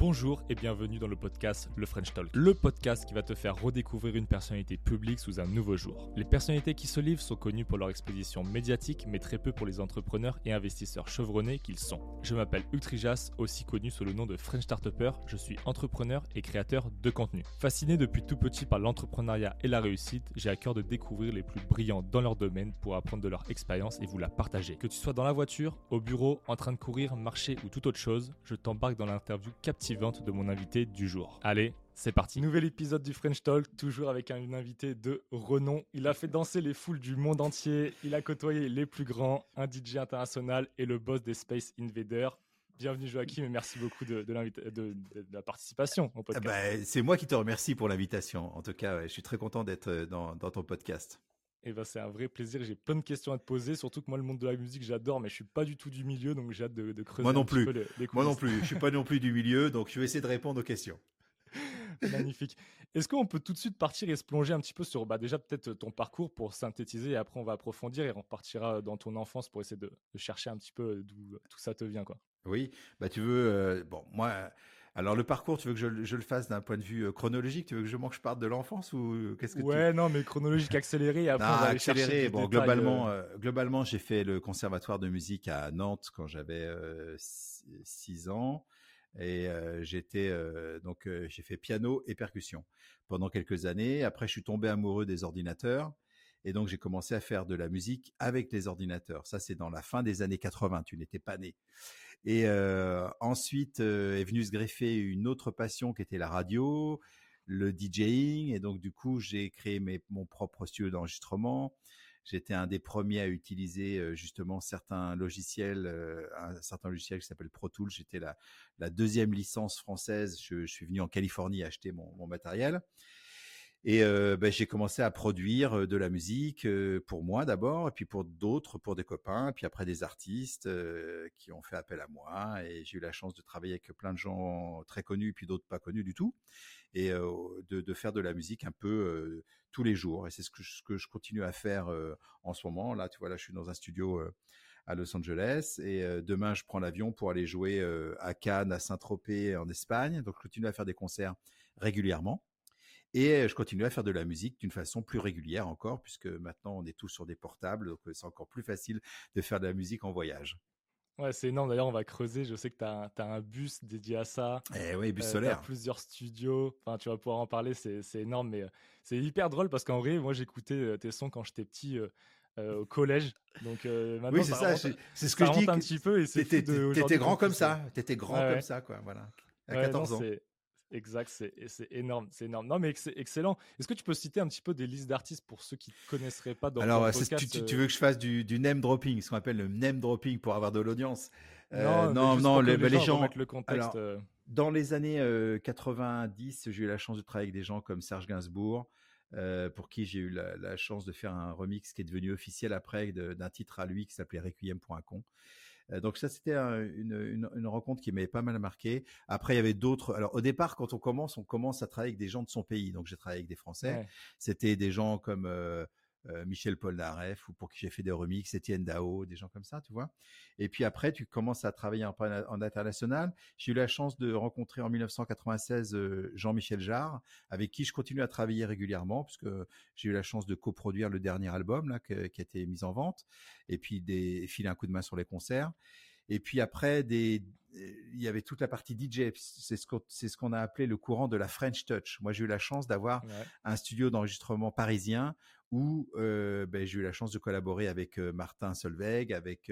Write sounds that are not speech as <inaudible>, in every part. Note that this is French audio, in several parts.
Bonjour et bienvenue dans le podcast Le French Talk, le podcast qui va te faire redécouvrir une personnalité publique sous un nouveau jour. Les personnalités qui se livrent sont connues pour leur exposition médiatique, mais très peu pour les entrepreneurs et investisseurs chevronnés qu'ils sont. Je m'appelle Hugues Trijas, aussi connu sous le nom de French Startupper. Je suis entrepreneur et créateur de contenu. Fasciné depuis tout petit par l'entrepreneuriat et la réussite, j'ai à cœur de découvrir les plus brillants dans leur domaine pour apprendre de leur expérience et vous la partager. Que tu sois dans la voiture, au bureau, en train de courir, marcher ou toute autre chose, je t'embarque dans l'interview captivante de mon invité du jour. Allez, c'est parti. Nouvel épisode du French Talk, toujours avec un invité de renom. Il a fait danser les foules du monde entier. Il a côtoyé les plus grands, un DJ international et le boss des Space Invaders. Bienvenue Joachim et merci beaucoup de, de, la participation au podcast. Bah, c'est moi qui te remercie pour l'invitation. En tout cas, je suis très content d'être euh, dans, dans ton podcast. Et eh ben, c'est un vrai plaisir. J'ai plein de questions à te poser, surtout que moi, le monde de la musique, j'adore, mais je suis pas du tout du milieu, donc j'ai hâte de, creuser. Moi non plus. moi non plus. Je suis pas non plus du milieu, donc je vais essayer de répondre aux questions. <laughs> Magnifique. Est-ce qu'on peut tout de suite partir et se plonger un petit peu sur, bah, déjà peut-être ton parcours pour synthétiser, et après on va approfondir et on repartira dans ton enfance pour essayer de, chercher un petit peu d'où tout ça te vient, quoi? Oui, bah tu veux, euh, bon, moi, alors le parcours, tu veux que je, le fasse d'un point de vue euh, chronologique? Tu veux que je manque, je parte de l'enfance ou euh, qu'est-ce que Ouais, non, mais chronologique accéléré. Après, non, accéléré. Bon, globalement, euh. globalement, j'ai fait le conservatoire de musique à Nantes quand j'avais 6 ans et j'étais donc j'ai fait piano et percussion pendant quelques années. Après, je suis tombé amoureux des ordinateurs. Et donc, j'ai commencé à faire de la musique avec les ordinateurs. Ça, c'est dans la fin des années 80. Tu n'étais pas né. Et euh, ensuite euh, est venue se greffer une autre passion qui était la radio, le DJing. Et donc, du coup, j'ai créé mon propre studio d'enregistrement. J'étais un des premiers à utiliser euh, justement certains logiciels, un certain logiciel qui s'appelle Pro Tools. J'étais la, deuxième licence française. Je, suis venu en Californie acheter mon matériel. Et euh, ben, j'ai commencé à produire de la musique pour moi d'abord, et puis pour d'autres, pour des copains, puis après des artistes qui ont fait appel à moi. Et j'ai eu la chance de travailler avec plein de gens très connus, puis d'autres pas connus du tout, et de, de, faire de la musique un peu tous les jours. Et c'est ce que, ce que je continue à faire en ce moment. Là, tu vois, là, je suis dans un studio à Los Angeles. Et demain, je prends l'avion pour aller jouer à Cannes, à Saint-Tropez, en Espagne. Donc, je continue à faire des concerts régulièrement. Et je continue à faire de la musique d'une façon plus régulière encore, puisque maintenant on est tous sur des portables, donc c'est encore plus facile de faire de la musique en voyage. Ouais, c'est énorme. D'ailleurs, on va creuser. Je sais que tu as, un bus dédié à ça. Eh oui, bus solaire. As plusieurs studios. Enfin, tu vas pouvoir en parler. C'est énorme. Mais c'est hyper drôle parce qu'en vrai, moi, j'écoutais tes sons quand j'étais petit. au collège. Donc maintenant, oui, c'est ça, c'est ce que je dis. un petit peu T'étais grand comme ça. T'étais grand comme ça, quoi. Voilà. À 14 ans. Exact, c'est énorme, c'est énorme. Non, mais excellent. Est-ce que tu peux citer un petit peu des listes d'artistes pour ceux qui ne connaisseraient pas dans Alors, podcast, tu, tu, veux que je fasse du, du name dropping, ce qu'on appelle le name dropping pour avoir de l'audience euh, Non, non, les, les, gens. le contexte. Euh. dans les années 90, euh, j'ai eu la chance de travailler avec des gens comme Serge Gainsbourg, pour qui j'ai eu la, la, chance de faire un remix qui est devenu officiel après d'un titre à lui qui s'appelait Requiem pour un con. Donc ça, c'était une, une, rencontre qui m'avait pas mal marqué. Après, il y avait d'autres. Alors au départ, quand on commence, on commence à travailler avec des gens de son pays. Donc j'ai travaillé avec des Français. C'était des gens comme euh, Michel Polnareff ou pour qui j'ai fait des remixes, Étienne Dao, des gens comme ça, tu vois. Et puis après, tu commences à travailler en, en international. J'ai eu la chance de rencontrer en 1996 euh, Jean-Michel Jarre, avec qui je continue à travailler régulièrement, puisque j'ai eu la chance de coproduire le dernier album là, qui a été mis en vente, et puis des, filer un coup de main sur les concerts. Et puis après, des, il y avait toute la partie DJ. C'est ce qu'on ce qu'on a appelé le courant de la French Touch. Moi, j'ai eu la chance d'avoir un studio d'enregistrement parisien où ben, j'ai eu la chance de collaborer avec Martin Solveig, avec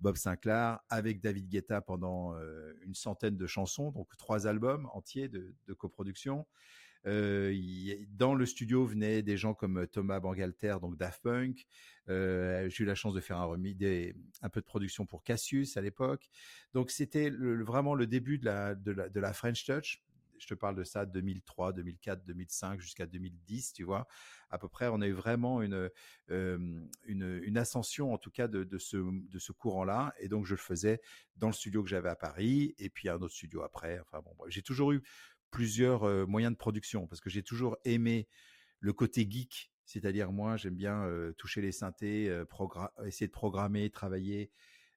Bob Sinclair, avec David Guetta pendant une centaine de chansons, donc trois albums entiers de, coproduction. dans le studio venaient des gens comme Thomas Bangalter, donc Daft Punk. j'ai eu la chance de faire un peu de production pour Cassius à l'époque. Donc c'était vraiment le début de la French Touch je te parle de ça 2003, 2004, 2005 jusqu'à 2010, tu vois. À peu près, on a eu vraiment une une, ascension en tout cas de, de ce courant-là. Et donc je le faisais dans le studio que j'avais à Paris et puis un autre studio après. Enfin bon, j'ai toujours eu plusieurs moyens de production parce que j'ai toujours aimé le côté geek. C'est-à-dire moi, j'aime bien toucher les synthés, essayer de programmer, travailler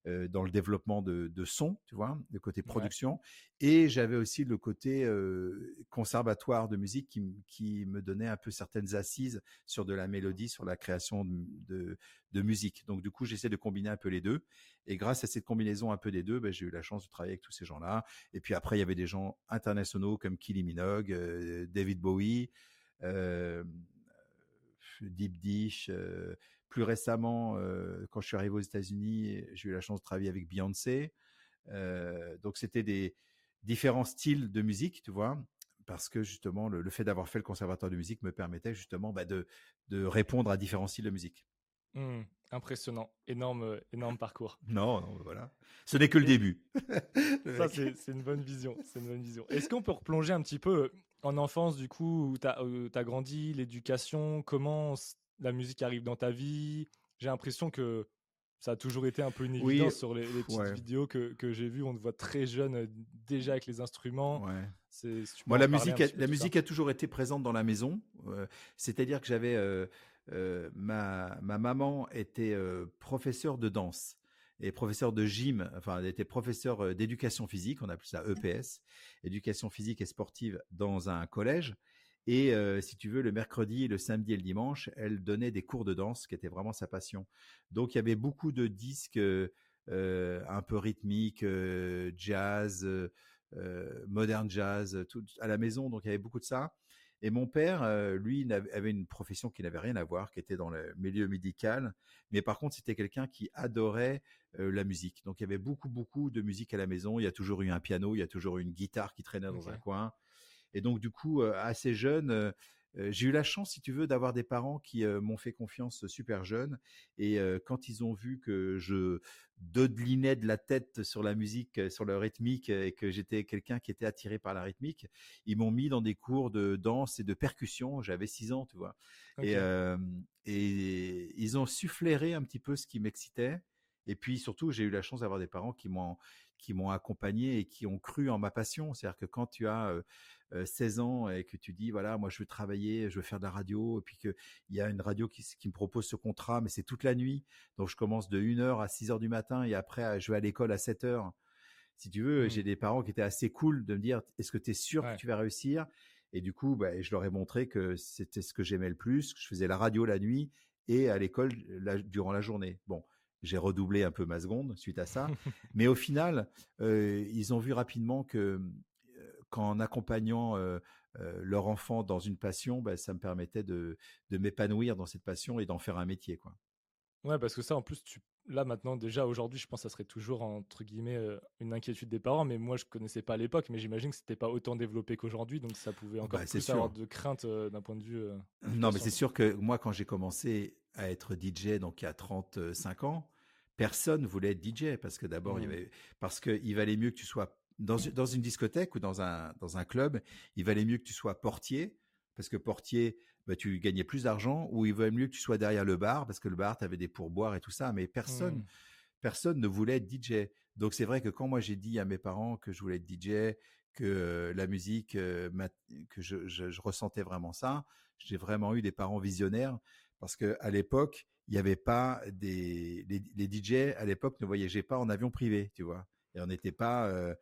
euh, dans le développement de, de, son, tu vois, le côté production. Et j'avais aussi le côté euh, conservatoire de musique qui, qui, me donnait un peu certaines assises sur de la mélodie, sur la création de, de, musique. Donc du coup, j'essaie de combiner un peu les deux. Et grâce à cette combinaison un peu des deux, ben, j'ai eu la chance de travailler avec tous ces gens-là. Et puis après, il y avait des gens internationaux comme Kylie Minogue, euh, David Bowie. Deep Dish, plus récemment, euh, quand je suis arrivé aux États-Unis, j'ai eu la chance de travailler avec Beyoncé. Euh, donc c'était des différents styles de musique, tu vois, parce que justement le, fait d'avoir fait le conservatoire de musique me permettait justement bah, de, de répondre à différents styles de musique. Mmh, impressionnant, énorme, énorme parcours. <laughs> Non, non, voilà. Ce n'est que le début. <laughs> ça, c'est une bonne vision. C'est une bonne vision. Est-ce qu'on peut replonger un petit peu en enfance, du coup, où tu as, as, grandi, l'éducation, comment la musique arrive dans ta vie. J'ai l'impression que ça a toujours été un peu une évidence sur les, petites vidéos que, que j'ai vues. On te voit très jeune euh, déjà avec les instruments. Ouais. Moi, la musique, a, la musique a toujours été présente dans la maison. Euh, c'est-à-dire que j'avais euh, ma, ma maman était professeure de danse et professeur de gym, enfin, elle était professeur d'éducation physique, on appelle ça EPS, éducation physique et sportive dans un collège. Et si tu veux, le mercredi, le samedi et le dimanche, elle donnait des cours de danse, qui était vraiment sa passion. Donc il y avait beaucoup de disques un peu rythmiques, jazz, modern jazz, tout à la maison. Donc il y avait beaucoup de ça. Et mon père, lui, avait une profession qui n'avait rien à voir, qui était dans le milieu médical. Mais par contre, c'était quelqu'un qui adorait la musique. Donc il y avait beaucoup, beaucoup de musique à la maison. Il y a toujours eu un piano, il y a toujours eu une guitare qui traînait dans un coin. Et donc, du coup, assez jeune, j'ai eu la chance, si tu veux, d'avoir des parents qui m'ont fait confiance super jeune. Et quand ils ont vu que je dodelinais de la tête sur la musique, sur le rythmique, et que j'étais quelqu'un qui était attiré par la rythmique, ils m'ont mis dans des cours de danse et de percussion. J'avais six ans, tu vois. Et, et ils ont sufflairé un petit peu ce qui m'excitait. Et puis surtout, j'ai eu la chance d'avoir des parents qui m'ont qui m'ont accompagné et qui ont cru en ma passion. C'est-à-dire que quand tu as 16 ans et que tu dis voilà moi je veux travailler, je veux faire de la radio et puis qu'il y a une radio qui, me propose ce contrat mais c'est toute la nuit donc je commence de 1h à 6h du matin et après je vais à l'école à 7h. Si tu veux, j'ai mmh. des parents qui étaient assez cool de me dire est-ce que tu es sûr que tu vas réussir? Et du coup bah, je leur ai montré que c'était ce que j'aimais le plus, que je faisais la radio la nuit et à l'école durant la journée. Bon, j'ai redoublé un peu ma seconde suite à ça. <laughs> Mais au final, ils ont vu rapidement que qu'en accompagnant leur enfant dans une passion, bah, ça me permettait de, de m'épanouir dans cette passion et d'en faire un métier. Quoi. Ouais, parce que ça, en plus, tu, là maintenant, déjà aujourd'hui, je pense que ça serait toujours entre guillemets une inquiétude des parents. Mais moi, je connaissais pas à l'époque, mais j'imagine que c'était pas autant développé qu'aujourd'hui, donc ça pouvait encore bah, plus avoir de crainte d'un point de vue. <clears throat> non, mais c'est sûr que moi, quand j'ai commencé à être DJ, donc il y a 35 ans, personne voulait être DJ parce que d'abord, il y mmh. avait, parce qu'il valait mieux que tu sois dans, dans une discothèque ou dans un, dans un club, il valait mieux que tu sois portier, parce que portier, bah, tu gagnais plus d'argent, ou il valait mieux que tu sois derrière le bar, parce que le bar, tu avais des pourboires et tout ça, mais personne, mmh. personne ne voulait être DJ. Donc c'est vrai que quand moi j'ai dit à mes parents que je voulais être DJ, que la musique, que je, je, ressentais vraiment ça, j'ai vraiment eu des parents visionnaires, parce que à l'époque, il n'y avait pas des les, les DJ à l'époque ne voyageaient pas en avion privé, tu vois, et on n'était pas euh,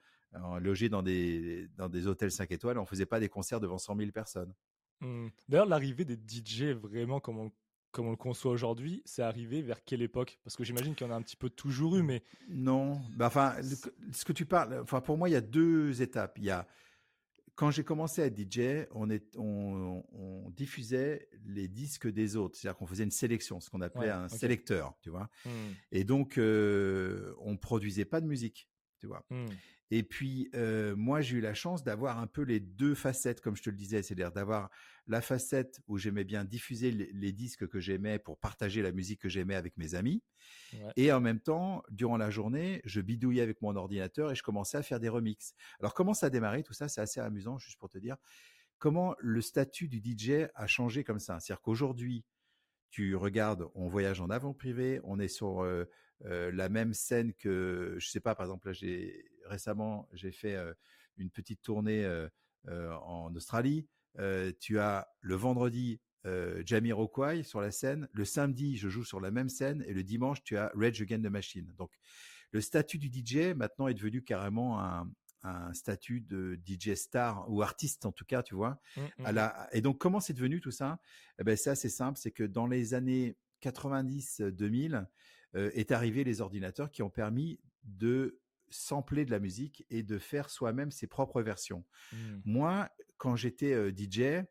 logé dans des, dans des hôtels 5 étoiles, on faisait pas des concerts devant 100 000 personnes. Mmh. D'ailleurs, l'arrivée des DJ, vraiment comme on, comme on le conçoit aujourd'hui, c'est arrivé vers quelle époque? Parce que j'imagine qu'il y en a un petit peu toujours eu, mais... Non, bah, enfin, ce que tu parles, enfin, pour moi, il y a deux étapes. Il y a, quand j'ai commencé à être DJ, on, est, on, on, diffusait les disques des autres, c'est-à-dire qu'on faisait une sélection, ce qu'on appelait un sélecteur, tu vois? Mmh. Et donc, euh, on produisait pas de musique, tu vois? Mmh. Et puis, moi, j'ai eu la chance d'avoir un peu les deux facettes, comme je te le disais, c'est-à-dire d'avoir la facette où j'aimais bien diffuser les, disques que j'aimais pour partager la musique que j'aimais avec mes amis. Et en même temps, durant la journée, je bidouillais avec mon ordinateur et je commençais à faire des remixes. Alors, comment ça a démarré tout ça? C'est assez amusant, juste pour te dire comment le statut du DJ a changé comme ça? C'est-à-dire qu'aujourd'hui, tu regardes, on voyage en avant privé, on est sur la même scène que, je sais pas, par exemple, là, j'ai récemment, j'ai fait une petite tournée en Australie. tu as le vendredi Jamiroquai sur la scène, le samedi je joue sur la même scène et le dimanche tu as Rage Against the Machine. Donc le statut du DJ maintenant est devenu carrément un, un statut de DJ star ou artiste en tout cas, tu vois. Mmh, mmh, mmh. Et donc comment c'est devenu tout ça? Eh ben, C'est assez simple, c'est que dans les années 90-2000 euh, est arrivé les ordinateurs qui ont permis de sampler de la musique et de faire soi-même ses propres versions. Moi, quand j'étais euh, DJ,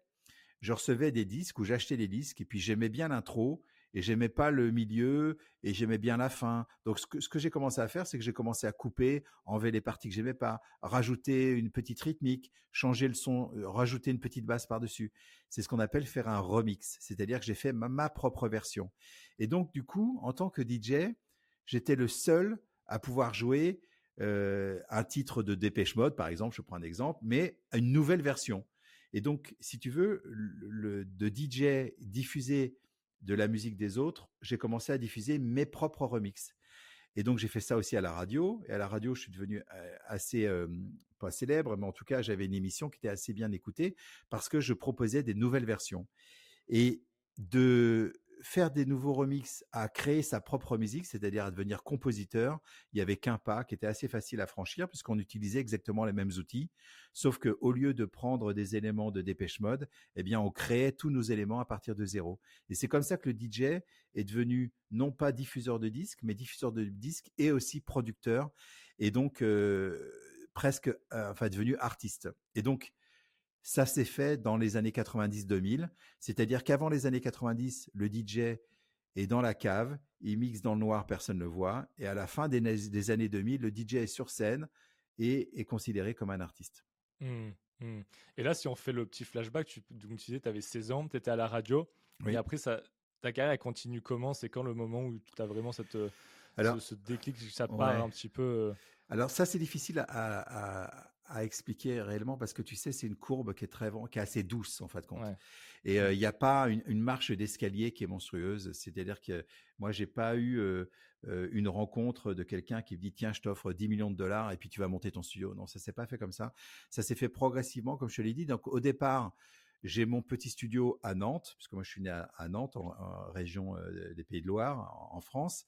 je recevais des disques ou j'achetais des disques et puis j'aimais bien l'intro et j'aimais pas le milieu et j'aimais bien la fin. Donc ce que, ce que j'ai commencé à faire, c'est que j'ai commencé à couper, enlever les parties que j'aimais pas, rajouter une petite rythmique, changer le son, rajouter une petite basse par-dessus. C'est ce qu'on appelle faire un remix, c'est-à-dire que j'ai fait ma, propre version. Et donc du coup, en tant que DJ, j'étais le seul à pouvoir jouer euh, un titre de Dépêche Mode, par exemple, je prends un exemple, mais une nouvelle version. Et donc, si tu veux, de DJ diffuser de la musique des autres, j'ai commencé à diffuser mes propres remixes. Et donc j'ai fait ça aussi à la radio. Et à la radio, je suis devenu euh, assez euh, pas célèbre, mais en tout cas, j'avais une émission qui était assez bien écoutée parce que je proposais des nouvelles versions. Et de faire des nouveaux remixes, à créer sa propre musique, c'est-à-dire à devenir compositeur, il y avait qu'un pas qui était assez facile à franchir puisqu'on utilisait exactement les mêmes outils, sauf que au lieu de prendre des éléments de Dépêche Mode, eh bien on créait tous nos éléments à partir de zéro. Et c'est comme ça que le DJ est devenu non pas diffuseur de disques, mais diffuseur de disques et aussi producteur, et donc euh, presque, euh, enfin devenu artiste. Et donc ça s'est fait dans les années 90-2000, c'est-à-dire qu'avant les années 90, le DJ est dans la cave, il mixe dans le noir, personne ne le voit, et à la fin des, années 2000, le DJ est sur scène et est considéré comme un artiste. Mmh, mmh. Et là, si on fait le petit flashback, tu, tu disais, tu avais 16 ans, tu étais à la radio, et après, ça, ta carrière elle continue comment? C'est quand le moment où tu as vraiment cette, Alors, ce, déclic, ça part un petit peu euh? Alors ça, c'est difficile à, à expliquer réellement parce que tu sais, c'est une courbe qui est très, qui est assez douce en fait compte. Et euh, il n'y a pas une, marche d'escalier qui est monstrueuse. C'est-à-dire que moi, j'ai pas eu euh, euh, une rencontre de quelqu'un qui me dit tiens, je t'offre 10 millions de dollars et puis tu vas monter ton studio. Non, ça s'est pas fait comme ça. Ça s'est fait progressivement, comme je te l'ai dit. Donc au départ, j'ai mon petit studio à Nantes, puisque moi je suis né à, Nantes, en, région des Pays de Loire, en France.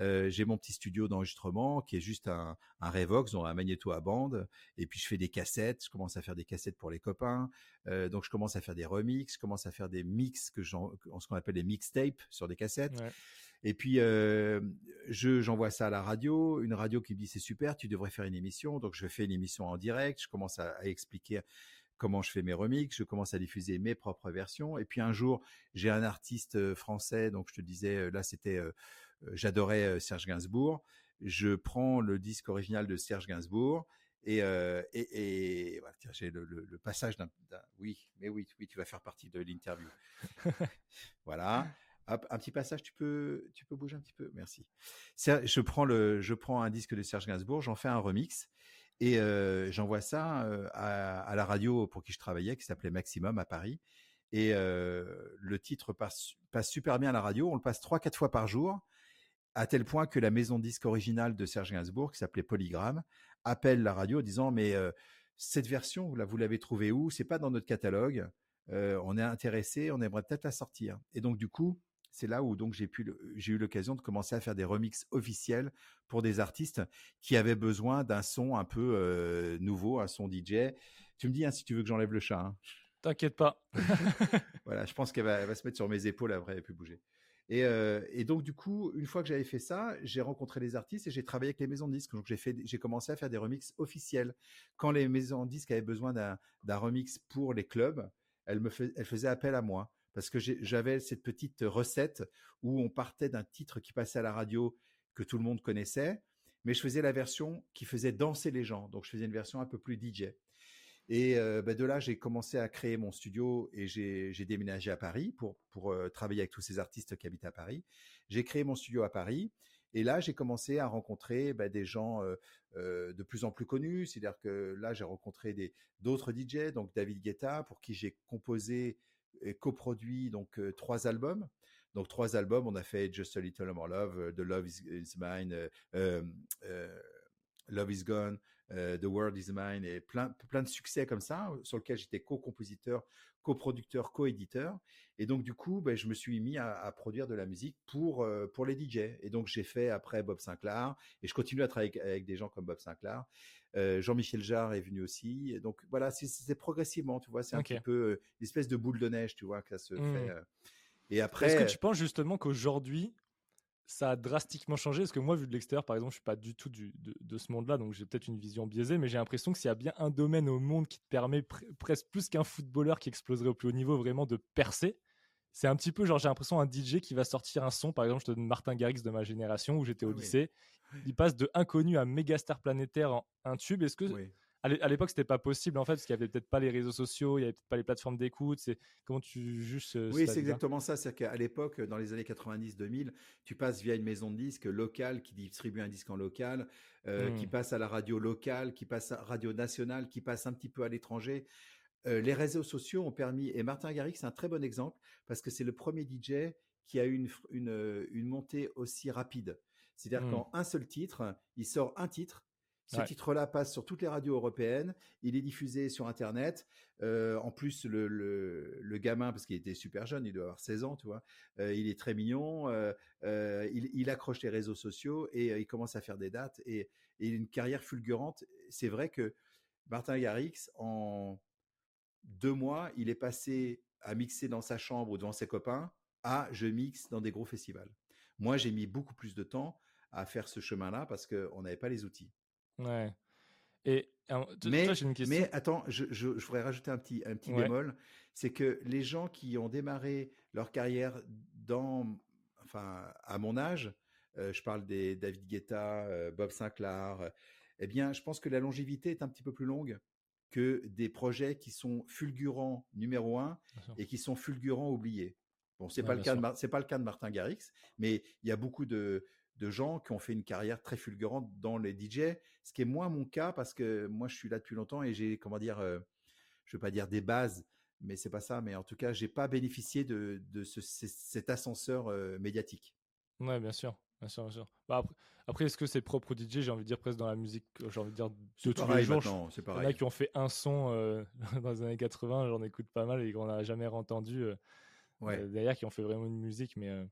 Euh, j'ai mon petit studio d'enregistrement qui est juste un, un Revox, donc un magnéto à bande. Et puis je fais des cassettes. Je commence à faire des cassettes pour les copains. Euh, donc je commence à faire des remixes. Je commence à faire des mix que ce qu'on appelle des mixtapes sur des cassettes. Et puis euh, je j'envoie ça à la radio, une radio qui me dit c'est super, tu devrais faire une émission. Donc je fais une émission en direct. Je commence à, à expliquer comment je fais mes remixes, je commence à diffuser mes propres versions. Et puis un jour, j'ai un artiste français, donc je te disais, là c'était j'adorais Serge Gainsbourg. Je prends le disque original de Serge Gainsbourg et, euh, et, voilà, j'ai le, le, passage d'un, oui, mais oui, oui, tu vas faire partie de l'interview. <laughs> voilà. un petit passage, tu peux, tu peux bouger un petit peu, merci. Je prends le, je prends un disque de Serge Gainsbourg, j'en fais un remix et j'envoie ça à, à, la radio pour qui je travaillais, qui s'appelait Maximum à Paris. Et le titre passe, passe super bien à la radio. On le passe trois, quatre fois par jour à tel point que la maison disque originale de Serge Gainsbourg, qui s'appelait Polygram, appelle la radio en disant mais euh, cette version, là, vous l'avez trouvée où? C'est pas dans notre catalogue. Euh, on est intéressé, on aimerait peut-être la sortir. Et donc du coup, c'est là où donc j'ai pu j'ai eu l'occasion de commencer à faire des remixes officiels pour des artistes qui avaient besoin d'un son un peu euh, nouveau, un son DJ. Tu me dis hein, si tu veux que j'enlève le chat. Hein. T'inquiète pas. <laughs> voilà, je pense qu'elle va, va, se mettre sur mes épaules après, elle ne plus et, donc du coup, une fois que j'avais fait ça, j'ai rencontré les artistes et j'ai travaillé avec les maisons de disques. Donc j'ai commencé à faire des remixes officiels. Quand les maisons de disques avaient besoin d'un remix pour les clubs, elles me elles faisaient appel à moi parce que j'avais cette petite recette où on partait d'un titre qui passait à la radio que tout le monde connaissait, mais je faisais la version qui faisait danser les gens. Donc je faisais une version un peu plus DJ. Et bah, de là, j'ai commencé à créer mon studio et j'ai déménagé à Paris pour, travailler avec tous ces artistes qui habitent à Paris. J'ai créé mon studio à Paris. Et là, j'ai commencé à rencontrer bah, des gens de plus en plus connus. C'est-à-dire que là, j'ai rencontré d'autres DJ, donc David Guetta, pour qui j'ai composé et coproduit donc trois albums. Donc trois albums, on a fait Just a Little More Love, The Love Is, Mine, Love Is Gone, The World Is Mine et plein, plein de succès comme ça, sur lequel j'étais co-compositeur, coproducteur, co-éditeur. Et donc, du coup, ben, je me suis mis à, produire de la musique pour, pour les DJ. Et donc, j'ai fait après Bob Sinclair et je continue à travailler avec, des gens comme Bob Sinclair. Jean-Michel Jarre est venu aussi. donc, voilà, c'est progressivement, tu vois, c'est un petit peu une espèce de boule de neige, tu vois, que ça se mmh. fait. et après. Est-ce que tu penses justement qu'aujourd'hui, ça a drastiquement changé parce que moi, vu de l'extérieur, par exemple, je suis pas du tout de, ce monde-là, donc j'ai peut-être une vision biaisée, mais j'ai l'impression que s'il y a bien un domaine au monde qui te permet presque plus qu'un footballeur qui exploserait au plus haut niveau vraiment de percer, c'est un petit peu genre j'ai l'impression un DJ qui va sortir un son, par exemple, je te donne Martin Garrix de ma génération où j'étais au ah lycée, il passe de inconnu à méga star planétaire en un tube. Est-ce que à l'époque, c'était pas possible en fait, parce qu'il y avait peut-être pas les réseaux sociaux, il y avait peut-être pas les plateformes d'écoute. C'est comment tu juges ce, Oui, c'est exactement ça. C'est-à-dire qu'à l'époque, dans les années 90-2000, tu passes via une maison de disques locale qui distribue un disque en local, euh, qui mmh. passe à la radio locale, qui passe à radio nationale, qui passe un petit peu à l'étranger. Euh, les réseaux sociaux ont permis, et Martin Garrix, c'est un très bon exemple, parce que c'est le premier DJ qui a eu une, une, une montée aussi rapide. C'est-à-dire mmh. qu'en un seul titre, il sort un titre, ce titre-là passe sur toutes les radios européennes. Il est diffusé sur Internet. Euh, en plus, le, le, gamin, parce qu'il était super jeune, il doit avoir 16 ans, tu vois, euh, il est très mignon. Euh, il, il, accroche les réseaux sociaux et il commence à faire des dates et, a une carrière fulgurante. C'est vrai que Martin Garrix, en deux mois, il est passé à mixer dans sa chambre ou devant ses copains à je mixe dans des gros festivals. Moi, j'ai mis beaucoup plus de temps à faire ce chemin-là parce qu'on n'avait pas les outils. Ouais. Et mais, une question. mais attends, je, je, voudrais rajouter un petit, un petit bémol. C'est que les gens qui ont démarré leur carrière dans, enfin, à mon âge, euh, je parle des David Guetta, euh, Bob Sinclair, euh, eh bien, je pense que la longévité est un petit peu plus longue que des projets qui sont fulgurants numéro un et qui sont fulgurants oubliés. Bon, c'est pas le cas c'est pas le cas de Martin Garrix, mais il y a beaucoup de de gens qui ont fait une carrière très fulgurante dans les DJ, ce qui est moins mon cas parce que moi je suis là depuis longtemps et j'ai comment dire, euh, je veux pas dire des bases, mais c'est pas ça, mais en tout cas j'ai pas bénéficié de, cet ascenseur euh, médiatique. Ouais, bien sûr, bien sûr, bien sûr. Bah, après, est-ce que c'est propre au DJ J'ai envie de dire presque dans la musique, j'ai envie de dire de tous les jours. C'est pareil. Il y en a qui ont fait un son euh, <laughs> dans les années 80, j'en écoute pas mal et qu'on n'a jamais entendu. Ouais. D'ailleurs, qui ont fait vraiment une musique, mais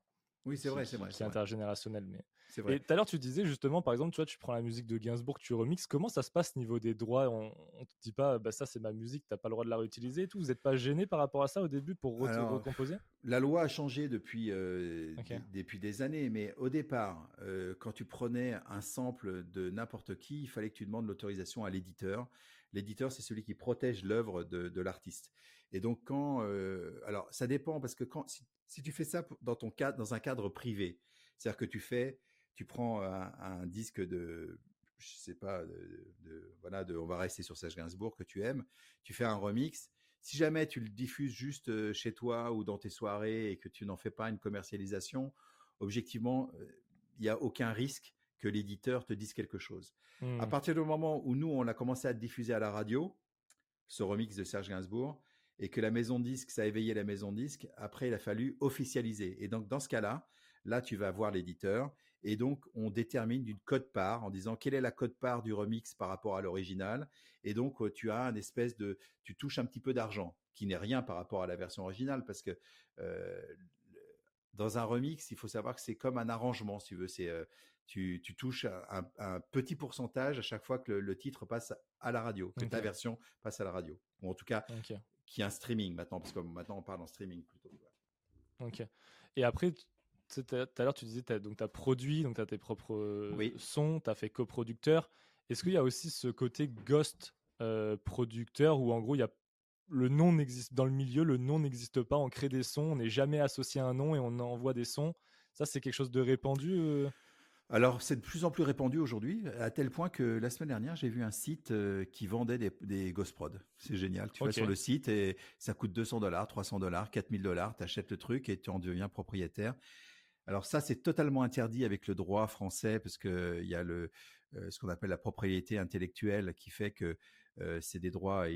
oui, c'est vrai, c'est vrai. C'est intergénérationnel, mais. Vrai. Et tout à l'heure, tu disais justement, par exemple, tu vois, tu prends la musique de Gainsbourg, tu remixes. Comment ça se passe niveau des droits? On, ne te dit pas, bah ça c'est ma musique, t'as pas le droit de la réutiliser et tout. Vous n'êtes pas gêné par rapport à ça au début pour recomposer? La loi a changé depuis euh, depuis des années, mais au départ, euh, quand tu prenais un sample de n'importe qui, il fallait que tu demandes l'autorisation à l'éditeur. L'éditeur, c'est celui qui protège l'œuvre de, l'artiste. Et donc quand, euh, alors ça dépend parce que quand si tu fais ça dans ton cadre, dans un cadre privé, c'est-à-dire que tu fais, tu prends un, disque de, je sais pas, de, voilà, de, on va rester sur Serge Gainsbourg que tu aimes, tu fais un remix. Si jamais tu le diffuses juste euh, chez toi ou dans tes soirées et que tu n'en fais pas une commercialisation, objectivement, euh, il n'y a aucun risque que l'éditeur te dise quelque chose. À mmh. partir du moment où nous, on a commencé à diffuser à la radio, ce remix de Serge Gainsbourg, et que la maison disque, ça a éveillé la maison disque, après, il a fallu officialiser. Et donc, dans ce cas-là, là, tu vas voir l'éditeur et donc, on détermine d'une code part en disant quelle est la code part du remix par rapport à l'original. Et donc, euh, tu as un espèce de, tu touches un petit peu d'argent, qui n'est rien par rapport à la version originale, parce que euh, dans un remix, il faut savoir que c'est comme un arrangement, si tu veux. C'est, euh, tu, touches un, petit pourcentage à chaque fois que le, titre passe à la radio, que ta version passe à la radio, ou en tout cas qui est un streaming maintenant, parce que maintenant on parle en streaming plutôt. Ok. Et après, tout à l'heure tu disais, tu as, produit, donc tu as tes propres euh, sons, tu as fait coproducteur. Est-ce qu'il y a aussi ce côté ghost euh, producteur où en gros il y a le nom n'existe dans le milieu, le nom n'existe pas, on crée des sons, on n'est jamais associé à un nom et on envoie des sons? Ça c'est quelque chose de répandu euh? Alors, c'est de plus en plus répandu aujourd'hui, à tel point que la semaine dernière, j'ai vu un site euh, qui vendait des, des Ghost Prod. C'est génial. Tu vas sur le site et ça coûte 200 dollars, 300 dollars, 4000 dollars. Tu achètes le truc et tu en deviens propriétaire. Alors ça, c'est totalement interdit avec le droit français parce que il y a le euh, ce qu'on appelle la propriété intellectuelle qui fait que euh, c'est des droits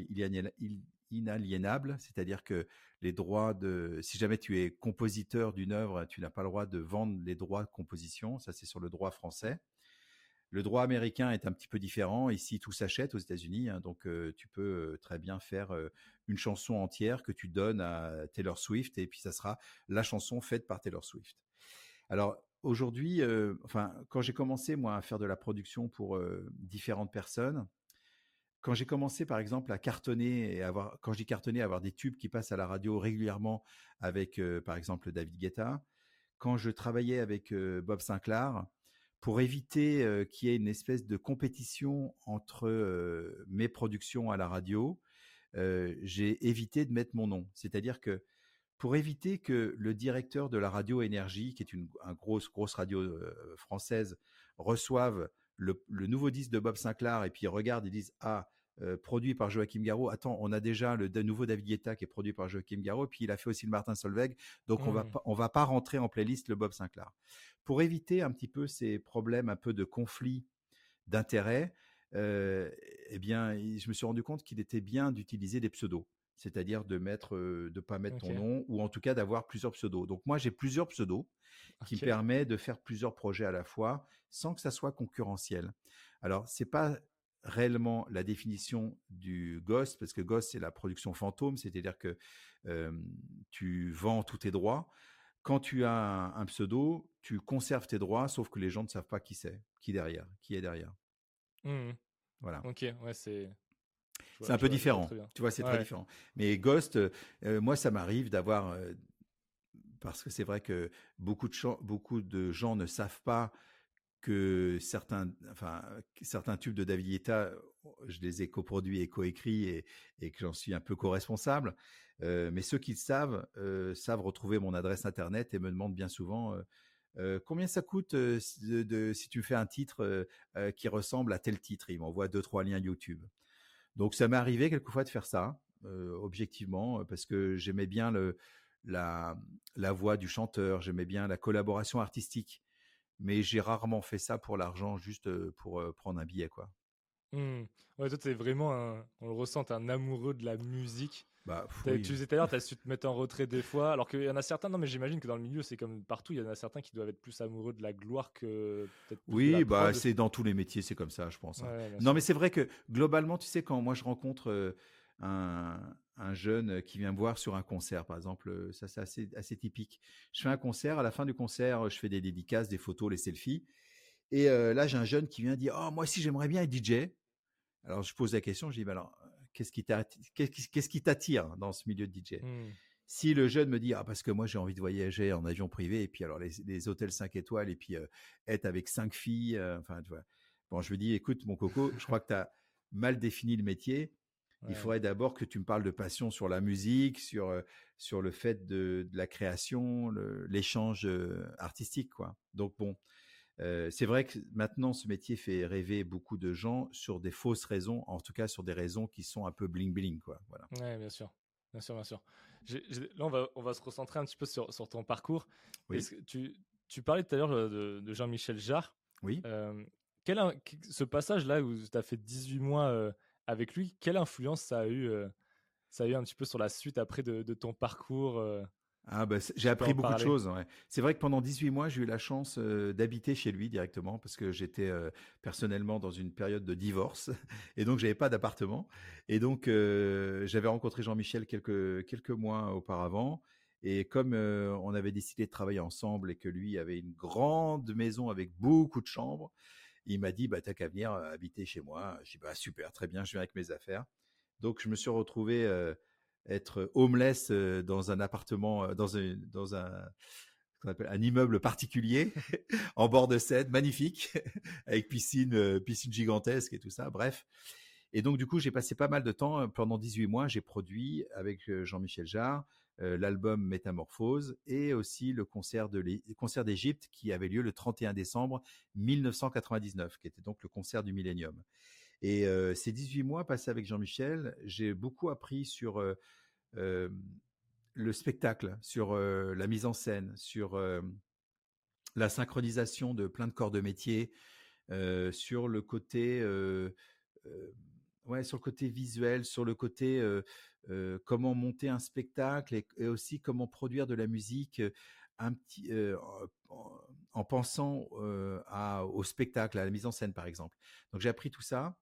inaliénables, c'est-à-dire que les droits de, si jamais tu es compositeur d'une œuvre, tu n'as pas le droit de vendre les droits de composition, ça c'est sur le droit français. Le droit américain est un petit peu différent. Ici, tout s'achète aux États-Unis, hein, donc tu peux très bien faire une chanson entière que tu donnes à Taylor Swift et puis ça sera la chanson faite par Taylor Swift. Alors aujourd'hui, enfin, quand j'ai commencé moi à faire de la production pour différentes personnes, quand j'ai commencé par exemple à cartonner et avoir, quand j'ai cartonné, avoir des tubes qui passent à la radio régulièrement avec par exemple David Guetta, quand je travaillais avec Bob Sinclair, pour éviter qu'il y ait une espèce de compétition entre mes productions à la radio, j'ai évité de mettre mon nom. C'est-à-dire que pour éviter que le directeur de la radio Énergie, qui est une, grosse, grosse radio française, reçoive le, nouveau disque de Bob Sinclair et puis regarde et disent ah produit par Joachim Garraud. Attends, on a déjà le nouveau David Guetta qui est produit par Joachim Garraud, puis il a fait aussi le Martin Solveig, donc on va mmh. on va pas rentrer en playlist le Bob Sinclair. Pour éviter un petit peu ces problèmes, un peu de conflit d'intérêts, eh bien, je me suis rendu compte qu'il était bien d'utiliser des pseudos, c'est-à-dire de mettre, de pas mettre ton nom, ou en tout cas d'avoir plusieurs pseudos. Donc moi, j'ai plusieurs pseudos qui me permettent de faire plusieurs projets à la fois, sans que ça soit concurrentiel. Alors, c'est pas réellement la définition du ghost, parce que ghost, c'est la production fantôme, c'est-à-dire que tu vends tous tes droits. Quand tu as un, pseudo, tu conserves tes droits, sauf que les gens ne savent pas qui c'est, qui derrière, qui est derrière. Mmh voilà. Ok, ouais, c'est. C'est un peu différent. Tu vois, c'est très différent. Mais Ghost, moi, ça m'arrive d'avoir, parce que c'est vrai que beaucoup de, beaucoup de gens ne savent pas que certains, enfin, certains tubes de David Guetta, je les ai coproduits et coécrits et, et que j'en suis un peu co-responsable. Euh, mais ceux qui le savent euh, savent retrouver mon adresse internet et me demandent bien souvent euh, combien ça coûte de, si tu fais un titre qui ressemble à tel titre? Ils m'envoient deux trois liens YouTube. Donc ça m'est arrivé quelquefois de faire ça, objectivement, parce que j'aimais bien la voix du chanteur, j'aimais bien la collaboration artistique mais j'ai rarement fait ça pour l'argent, juste pour prendre un billet, quoi. Mmh. Ouais, toi, es vraiment, on le ressent, un amoureux de la musique. Bah, Tu disais tout à l'heure, tu as su te mettre en retrait des fois, alors qu'il y en a certains, non, mais j'imagine que dans le milieu, c'est comme partout, il y en a certains qui doivent être plus amoureux de la gloire que peut-être. Oui, bah, c'est dans tous les métiers, c'est comme ça, je pense. Hein. non, mais c'est vrai que globalement, tu sais, quand moi je rencontre un, un jeune qui vient me voir sur un concert, par exemple. Ça, c'est assez, assez typique. Je fais un concert, à la fin du concert, je fais des dédicaces, des photos, les selfies. Et là, j'ai un jeune qui vient dire, oh, moi aussi, j'aimerais bien être DJ. Alors, je pose la question, je dis, bah, alors, qu'est-ce qui t'attire dans ce milieu de DJ mmh. Si le jeune me dit, ah, parce que moi, j'ai envie de voyager en avion privé, et puis alors, les, hôtels 5 étoiles, et puis être avec cinq filles, enfin, tu vois. Bon, je lui dis, écoute, mon coco, je crois que tu as mal défini le métier il faudrait d'abord que tu me parles de passion sur la musique, sur, euh, sur le fait de, de la création, l'échange euh, artistique, quoi. Donc bon, euh, c'est vrai que maintenant ce métier fait rêver beaucoup de gens sur des fausses raisons, en tout cas sur des raisons qui sont un peu bling bling, quoi. Voilà. Ouais, bien sûr, bien sûr, bien sûr. là, on va, on va se recentrer un petit peu sur, sur ton parcours. Oui. tu, tu parlais tout à l'heure de, de Jean-Michel Jarre. Oui. quel, ce passage-là où tu as fait 18 mois avec lui, quelle influence ça a eu, euh, ça a eu un petit peu sur la suite après de, ton parcours euh, ah bah, j'ai appris beaucoup de choses. C'est vrai que pendant 18 mois, j'ai eu la chance euh, d'habiter chez lui directement parce que j'étais personnellement dans une période de divorce <laughs> et donc j'avais pas d'appartement. Et donc j'avais rencontré Jean-Michel quelques quelques mois auparavant. Et comme on avait décidé de travailler ensemble et que lui avait une grande maison avec beaucoup de chambres, il m'a dit, bah, t'as qu'à venir habiter chez moi. J'ai dit, bah, super, très bien, je viens avec mes affaires. Donc, je me suis retrouvé être homeless dans un appartement, dans un, dans un, un immeuble particulier, <laughs> en bord de Seine, magnifique, <laughs> avec piscine, piscine gigantesque et tout ça. Bref. Et donc, du coup, j'ai passé pas mal de temps, pendant 18 mois, j'ai produit avec Jean-Michel Jarre, l'album Métamorphose et aussi le concert concert d'Égypte qui avait lieu le 31 décembre 1999, qui était donc le concert du Millennium. Et euh, ces 18 mois passés avec Jean-Michel, j'ai beaucoup appris sur le spectacle, sur la mise en scène, sur la synchronisation de plein de corps de métier, sur le côté ouais, sur le côté visuel, sur le côté comment monter un spectacle et, aussi comment produire de la musique en pensant au spectacle, à la mise en scène, par exemple. Donc j'ai appris tout ça.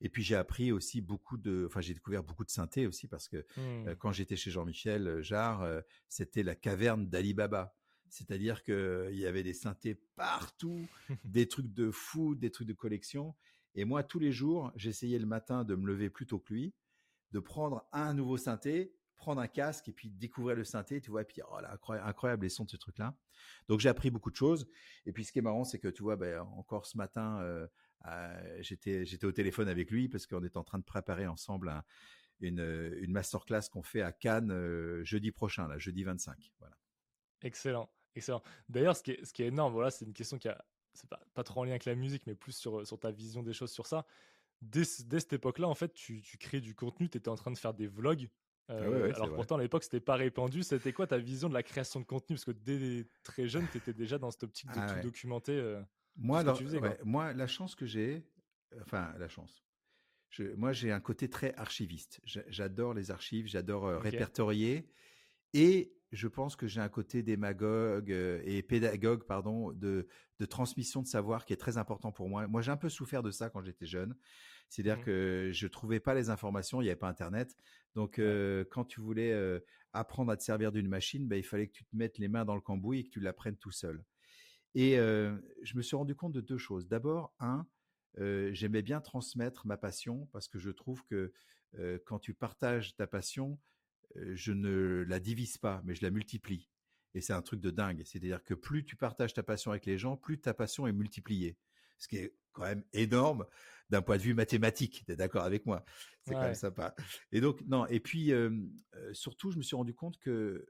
Et puis j'ai appris aussi beaucoup de, enfin j'ai découvert beaucoup de synthé aussi parce que mmh. quand j'étais chez Jean-Michel Jarre, c'était la caverne d'Ali Baba. C'est-à-dire qu'il y avait des synthés partout, <laughs> des trucs de fou, des trucs de collection. Et moi, tous les jours, j'essayais le matin de me lever plus tôt que lui, de prendre un nouveau synthé, prendre un casque et puis découvrir le synthé, tu vois, et puis oh là, incroyable, les sons de ce truc-là. Donc j'ai appris beaucoup de choses. Et puis ce qui est marrant, c'est que tu vois, ben, encore ce matin, euh, euh, j'étais j'étais au téléphone avec lui parce qu'on est en train de préparer ensemble une, une masterclass qu'on fait à Cannes euh, jeudi prochain, là, jeudi 25. Voilà. Excellent, excellent. D'ailleurs, ce qui est, ce qui est énorme, voilà, c'est une question qui a c'est pas, pas trop en lien avec la musique, mais plus sur, sur ta vision des choses sur ça. Dès, dès cette époque-là, en fait, tu, tu crées du contenu, tu étais en train de faire des vlogs. Ah euh, alors pourtant, à l'époque, c'était pas répandu. C'était quoi ta vision de la création de contenu? Parce que dès très jeune, tu étais déjà dans cette optique de ah tout documenter. Euh, moi, moi, la chance que j'ai, enfin, la chance. Je, moi, j'ai un côté très archiviste. J'adore les archives, j'adore euh, répertorier. Et je pense que j'ai un côté démagogue et pédagogue, pardon, de, de transmission de savoir qui est très important pour moi. Moi, j'ai un peu souffert de ça quand j'étais jeune. C'est-à-dire mmh. que je trouvais pas les informations, il n'y avait pas Internet. Donc, quand tu voulais apprendre à te servir d'une machine, bah, il fallait que tu te mettes les mains dans le cambouis et que tu l'apprennes tout seul. Et je me suis rendu compte de deux choses. D'abord, un, j'aimais bien transmettre ma passion parce que je trouve que quand tu partages ta passion, je ne la divise pas, mais je la multiplie. Et c'est un truc de dingue. C'est-à-dire que plus tu partages ta passion avec les gens, plus ta passion est multipliée. Ce qui est quand même énorme d'un point de vue mathématique. Tu es d'accord avec moi? C'est quand même sympa. Et donc, non, et puis, surtout, je me suis rendu compte que,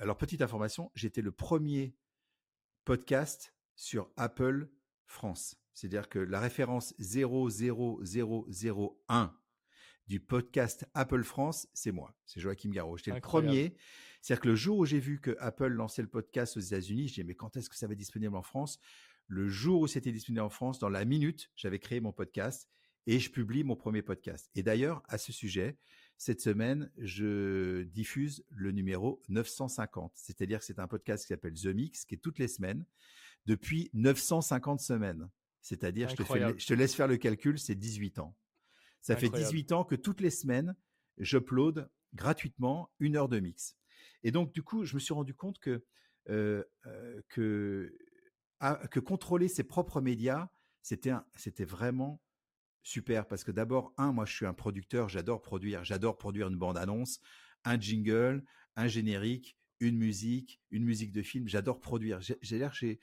alors, petite information, j'étais le premier podcast sur Apple France. C'est-à-dire que la référence 00001 du podcast Apple France, c'est moi, c'est Joachim Garraud. J'étais le premier. C'est-à-dire que le jour où j'ai vu que Apple lançait le podcast aux États-Unis, j'ai dit mais quand est-ce que ça va être disponible en France? Le jour où c'était disponible en France, dans la minute, j'avais créé mon podcast et je publie mon premier podcast. Et d'ailleurs, à ce sujet, cette semaine, je diffuse le numéro 950. C'est-à-dire que c'est un podcast qui s'appelle The Mix, qui est toutes les semaines, depuis 950 semaines. C'est-à-dire, je, je te laisse faire le calcul, c'est 18 ans. Ça fait 18 ans que toutes les semaines, j'upload gratuitement une heure de mix. Et donc, du coup, je me suis rendu compte que, euh, euh, que, ah, que contrôler ses propres médias, c'était, c'était vraiment super. Parce que d'abord, un, moi, je suis un producteur, j'adore produire, j'adore produire une bande-annonce, un jingle, un générique, une musique, une musique de film. J'adore produire. J'ai l'air, j'ai,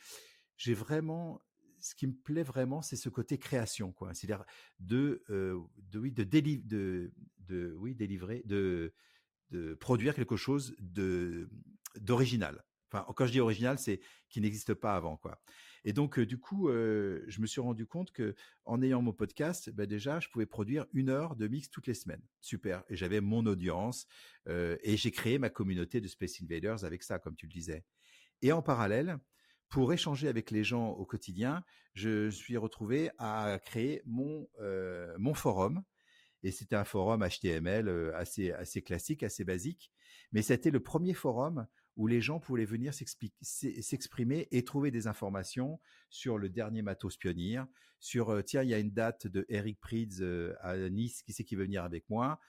j'ai vraiment ce qui me plaît vraiment, c'est ce côté création, quoi. C'est-à-dire de, euh, oui, de, de, de, oui, délivrer, de, de produire quelque chose d'original. Enfin, quand je dis original, c'est qui n'existe pas avant, quoi. Et donc, du coup, je me suis rendu compte que en ayant mon podcast, ben déjà, je pouvais produire une heure de mix toutes les semaines. Super. Et j'avais mon audience et j'ai créé ma communauté de Space Invaders avec ça, comme tu le disais. Et en parallèle, pour échanger avec les gens au quotidien, je suis retrouvé à créer mon, forum. Et c'était un forum HTML assez classique, assez basique. Mais c'était le premier forum où les gens pouvaient venir s'exprimer et trouver des informations sur le dernier matos pionnier, sur euh, tiens, il y a une date de Eric Prydz à Nice, qui c'est qui veut venir avec moi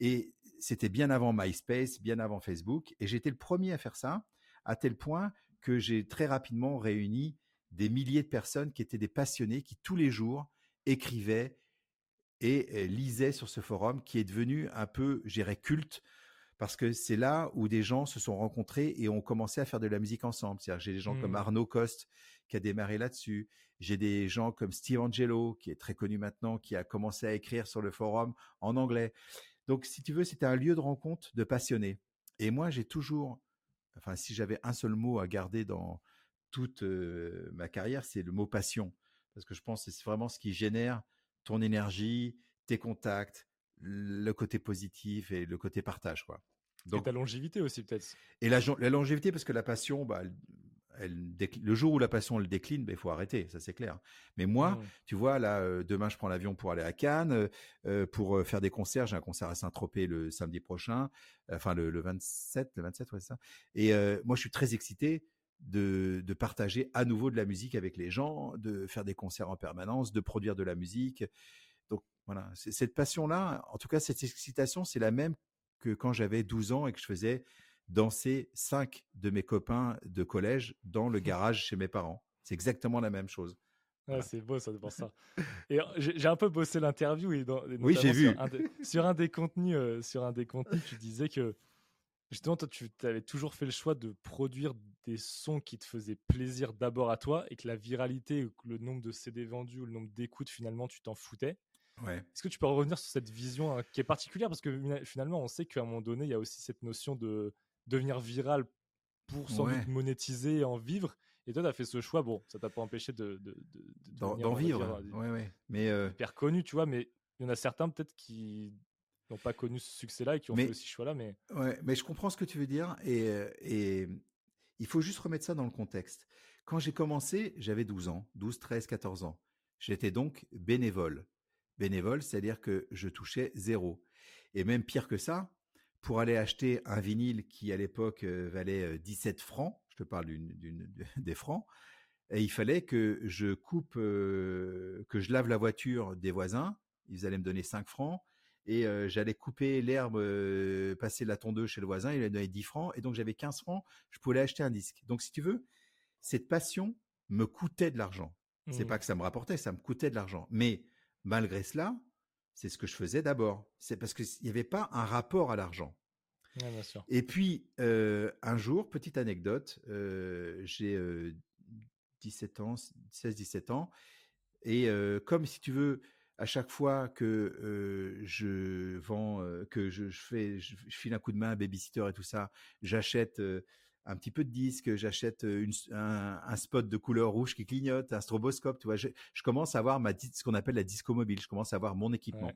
Et c'était bien avant MySpace, bien avant Facebook. Et j'étais le premier à faire ça, à tel point que j'ai très rapidement réuni des milliers de personnes qui étaient des passionnés, qui tous les jours écrivaient et lisaient sur ce forum, qui est devenu un peu, j'irais, culte, parce que c'est là où des gens se sont rencontrés et ont commencé à faire de la musique ensemble. C'est-à-dire, j'ai des gens comme mmh. Arnaud Coste qui a démarré là-dessus. J'ai des gens comme Steve Angelo, qui est très connu maintenant, qui a commencé à écrire sur le forum en anglais. Donc, si tu veux, c'était un lieu de rencontre de passionnés. Et moi, j'ai toujours enfin, si j'avais un seul mot à garder dans toute ma carrière, c'est le mot passion. Parce que je pense que c'est vraiment ce qui génère ton énergie, tes contacts, le côté positif et le côté partage, quoi. Donc, et ta longévité aussi, peut-être. Et la, la, longévité, parce que la passion, bah, le jour où la passion elle décline, ben, il faut arrêter, ça c'est clair. Mais moi, mmh. tu vois, là, euh, demain je prends l'avion pour aller à Cannes, euh, euh, pour faire des concerts. J'ai un concert à Saint-Tropez le samedi prochain, enfin le, 27, le 27, ouais, ça. Et moi, je suis très excité de, de, partager à nouveau de la musique avec les gens, de faire des concerts en permanence, de produire de la musique. Donc voilà, cette passion-là, en tout cas cette excitation, c'est la même que quand j'avais 12 ans et que je faisais danser cinq de mes copains de collège dans le <laughs> garage chez mes parents. C'est exactement la même chose. C'est beau, ça, pour ça. Et j'ai un peu bossé l'interview et, oui, j'ai vu sur un, des contenus, euh, sur un des contenus, tu disais que justement, toi, tu avais toujours fait le choix de produire des sons qui te faisaient plaisir d'abord à toi et que la viralité, le nombre de CD vendus ou le nombre d'écoutes, finalement, tu t'en foutais. Ouais. Est-ce que tu peux revenir sur cette vision hein, qui est particulière? Parce que finalement, on sait qu'à un moment donné, il y a aussi cette notion de devenir viral pour sans doute monétiser et en vivre. Et toi, tu as fait ce choix. Bon, ça t'a pas empêché de, d'en vivre. ouais, ouais. Mais euh... hyper connu, tu vois. Mais il y en a certains peut-être qui n'ont pas connu ce succès-là et qui ont fait aussi ce choix-là. Mais ouais, mais je comprends ce que tu veux dire et, euh, et il faut juste remettre ça dans le contexte. Quand j'ai commencé, j'avais 12 ans, 12, 13, 14 ans. J'étais donc bénévole. Bénévole, c'est-à-dire que je touchais zéro. Et même pire que ça, pour aller acheter un vinyle qui à l'époque euh, valait 17 euh, francs, je te parle d'une, <laughs> des francs, et il fallait que je coupe, euh, que je lave la voiture des voisins, ils allaient me donner 5 francs, et j'allais couper l'herbe, passer la tondeuse chez le voisin, il allait me donner 10 francs, et donc j'avais 15 francs, je pouvais acheter un disque. Donc si tu veux, cette passion me coûtait de l'argent. C'est mmh. pas que ça me rapportait, ça me coûtait de l'argent. Mais malgré cela, c'est ce que je faisais d'abord. C'est parce qu'il n'y avait pas un rapport à l'argent. Et puis, euh, un jour, petite anecdote, euh, j'ai 17 euh, ans, 16-17 ans, et comme si tu veux, à chaque fois que je vends, que je, fais, je, je, file un coup de main à babysitter et tout ça, j'achète un petit peu de disques, j'achète un, spot de couleur rouge qui clignote, un stroboscope, tu vois. Je, commence à avoir ma ce qu'on appelle la disco mobile. Je commence à avoir mon équipement.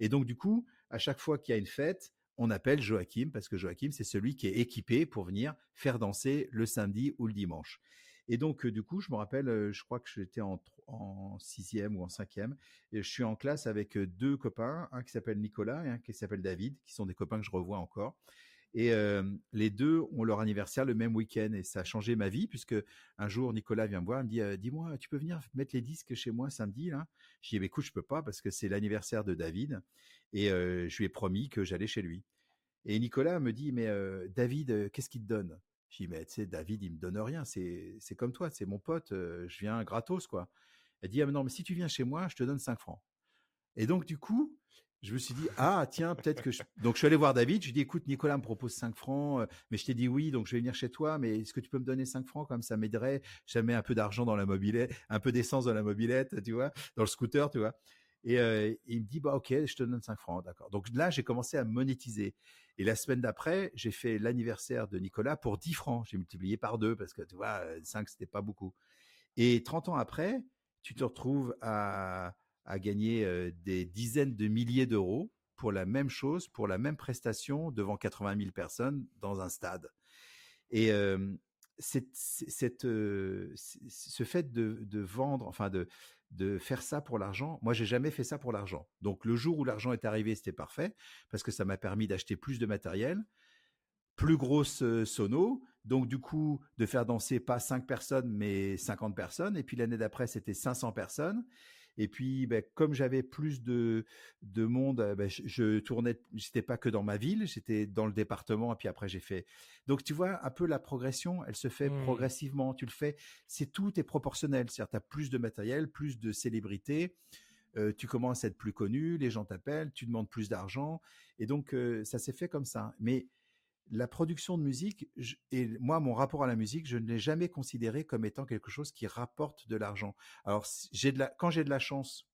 Et donc du coup, à chaque fois qu'il y a une fête, on appelle Joachim parce que Joachim c'est celui qui est équipé pour venir faire danser le samedi ou le dimanche. Et donc, euh, du coup, je me rappelle, euh, je crois que j'étais en, en sixième ou en cinquième, et je suis en classe avec deux copains, un qui s'appelle Nicolas et un qui s'appelle David, qui sont des copains que je revois encore. Et les deux ont leur anniversaire le même week-end et ça a changé ma vie puisque un jour Nicolas vient me voir, il me dit dis-moi tu peux venir mettre les disques chez moi samedi là? Je dis bah, écoute je peux pas parce que c'est l'anniversaire de David et je lui ai promis que j'allais chez lui. Et Nicolas me dit mais David qu'est-ce qu'il te donne? Je dis mais tu sais David il me donne rien c'est comme toi c'est mon pote je viens gratos quoi. Elle dit ah, non mais si tu viens chez moi je te donne 5 francs. Et donc du coup je me suis dit ah tiens peut-être que je... <laughs> donc je suis allé voir David je lui ai dit écoute Nicolas me propose 5 francs euh, mais je t'ai dit oui donc je vais venir chez toi mais est-ce que tu peux me donner 5 francs comme ça m'aiderait je mets un peu d'argent dans la mobilette un peu d'essence dans la mobilette tu vois dans le scooter tu vois. Et euh, il me dit bah ok je te donne 5 francs d'accord. Donc là j'ai commencé à monétiser. Et la semaine d'après j'ai fait l'anniversaire de Nicolas pour 10 francs. J'ai multiplié par deux parce que tu vois 5 c'était pas beaucoup. Et 30 ans après tu te retrouves à à gagner des dizaines de milliers d'euros pour la même chose, pour la même prestation devant 80 000 personnes dans un stade. Et cette, cette, ce fait de, de, vendre, enfin de, de faire ça pour l'argent, moi j'ai jamais fait ça pour l'argent. Donc le jour où l'argent est arrivé, c'était parfait parce que ça m'a permis d'acheter plus de matériel, plus grosse sono, donc du coup de faire danser pas 5 personnes mais 50 personnes. Et puis l'année d'après c'était 500 personnes. Et puis, ben, comme j'avais plus de, de monde, ben, je, je, tournais, j'étais pas que dans ma ville, j'étais dans le département. Et puis après, j'ai fait. Donc, tu vois, un peu la progression, elle se fait mmh. progressivement. Tu le fais, c'est tout est proportionnel. C'est-à-dire, tu as plus de matériel, plus de célébrité. Euh, tu commences à être plus connu, les gens t'appellent, tu demandes plus d'argent, et donc euh, ça s'est fait comme ça. Mais la production de musique, et moi, mon rapport à la musique, je ne l'ai jamais considéré comme étant quelque chose qui rapporte de l'argent. Alors, quand j'ai de la chance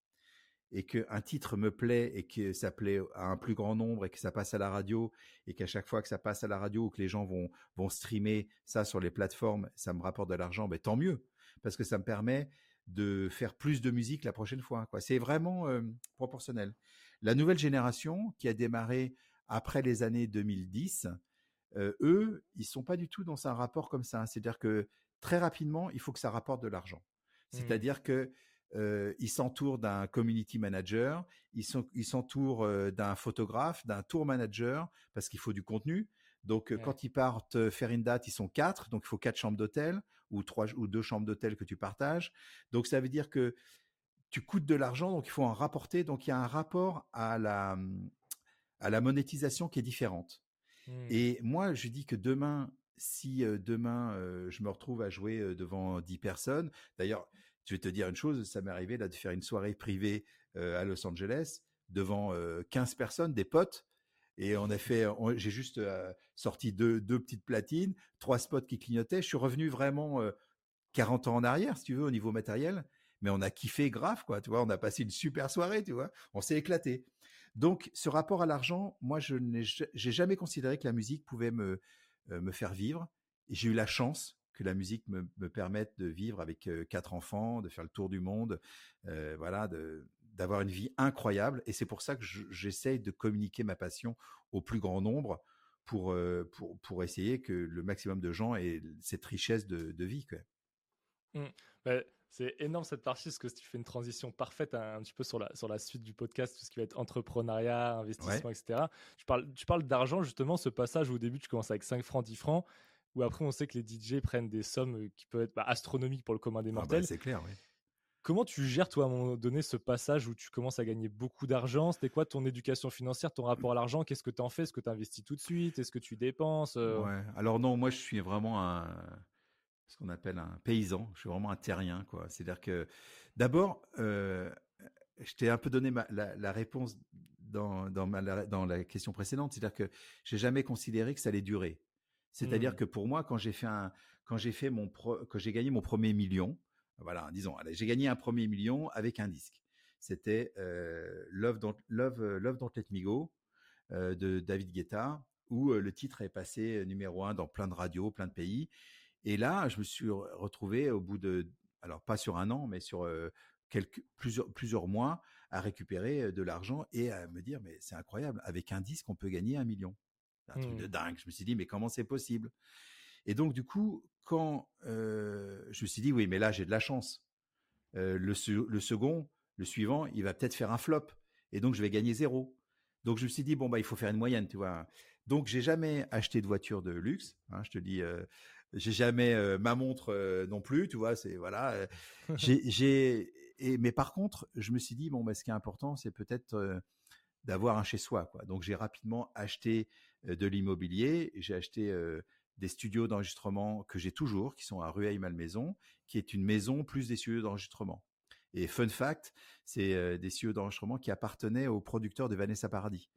et qu'un titre me plaît et que ça plaît à un plus grand nombre et que ça passe à la radio et qu'à chaque fois que ça passe à la radio ou que les gens vont, vont streamer ça sur les plateformes, ça me rapporte de l'argent, ben tant mieux, parce que ça me permet de faire plus de musique la prochaine fois. C'est vraiment euh, proportionnel. La nouvelle génération qui a démarré après les années 2010, eux, ils sont pas du tout dans un rapport comme ça. C'est-à-dire que très rapidement, il faut que ça rapporte de l'argent. Mmh. C'est-à-dire que ils s'entourent d'un community manager, ils s'entourent d'un photographe, d'un tour manager parce qu'il faut du contenu. Donc, quand ils partent faire une date, ils sont quatre. Donc, il faut quatre chambres d'hôtel ou trois ou deux chambres d'hôtel que tu partages. Donc, ça veut dire que tu coûtes de l'argent, donc il faut en rapporter. Donc, il y a un rapport à la, à la monétisation qui est différente. Mmh. Et moi, je dis que demain, si demain je me retrouve à jouer devant 10 personnes, d'ailleurs, je vais te dire une chose, ça m'est arrivé là de faire une soirée privée à Los Angeles devant 15 personnes, des potes, et on a <laughs> fait, j'ai juste sorti deux, deux petites platines, trois spots qui clignotaient. Je suis revenu vraiment 40 ans en arrière, si tu veux, au niveau matériel. Mais on a kiffé grave, quoi. Tu vois, on a passé une super soirée, tu vois? On s'est éclaté. Donc, ce rapport à l'argent, moi, je n'ai jamais considéré que la musique pouvait me, me faire vivre. J'ai eu la chance que la musique me, me, permette de vivre avec quatre enfants, de faire le tour du monde, euh, voilà, d'avoir une vie incroyable. Et c'est pour ça que j'essaye de communiquer ma passion au plus grand nombre pour, euh, essayer que le maximum de gens aient cette richesse de, vie. Mmh. Bah, c'est énorme cette partie parce que tu fais une transition parfaite un, petit peu sur la, sur la suite du podcast, tout ce qui va être entrepreneuriat, investissement, etc. Tu parles, tu parles d'argent, justement, ce passage où au début tu commences avec 5 francs, 10 francs, où après on sait que les DJ prennent des sommes qui peuvent être bah, astronomiques pour le commun des ah bah, mortels. c'est clair, oui. Comment tu gères, toi, à un moment donné, ce passage où tu commences à gagner beaucoup d'argent? C'était quoi ton éducation financière, ton rapport à l'argent? Qu'est-ce que tu en fais? Est-ce que tu investis tout de suite? Est-ce que tu dépenses euh? Ouais. Alors non, moi, je suis vraiment un ce qu'on appelle un paysan. Je suis vraiment un terrien, quoi. C'est-à-dire que d'abord, euh, je t'ai un peu donné la, réponse dans, dans, ma, dans la question précédente. C'est-à-dire que j'ai jamais considéré que ça allait durer. C'est-à-dire mmh. que pour moi, quand j'ai fait un, quand j'ai fait mon quand j'ai gagné mon premier million, voilà, disons, j'ai gagné un premier million avec un disque. C'était euh, Love, Don't, Love, euh, Love Don't Let Me Go euh, de David Guetta, où le titre est passé numéro un dans plein de radios, plein de pays. Et là, je me suis retrouvé au bout de, alors pas sur un an, mais sur quelques plusieurs plusieurs mois, à récupérer de l'argent et à me dire mais c'est incroyable, avec un disque on peut gagner un million. C'est un truc de mmh. dingue. Je me suis dit mais comment c'est possible? Et donc du coup, quand je me suis dit oui, mais là j'ai de la chance. le, le second, le suivant, il va peut-être faire un flop et donc je vais gagner zéro. Donc je me suis dit bon bah il faut faire une moyenne, tu vois? Donc j'ai jamais acheté de voiture de luxe. Hein, je te dis, j'ai jamais ma montre non plus, tu vois. C'est voilà. j'ai <laughs> mais par contre je me suis dit bon bah ce qui est important c'est peut-être d'avoir un chez soi quoi. Donc j'ai rapidement acheté de l'immobilier. J'ai acheté des studios d'enregistrement que j'ai toujours, qui sont à Rueil-Malmaison, qui est une maison plus des studios d'enregistrement. Et fun fact, c'est des studios d'enregistrement qui appartenaient au producteur de Vanessa Paradis.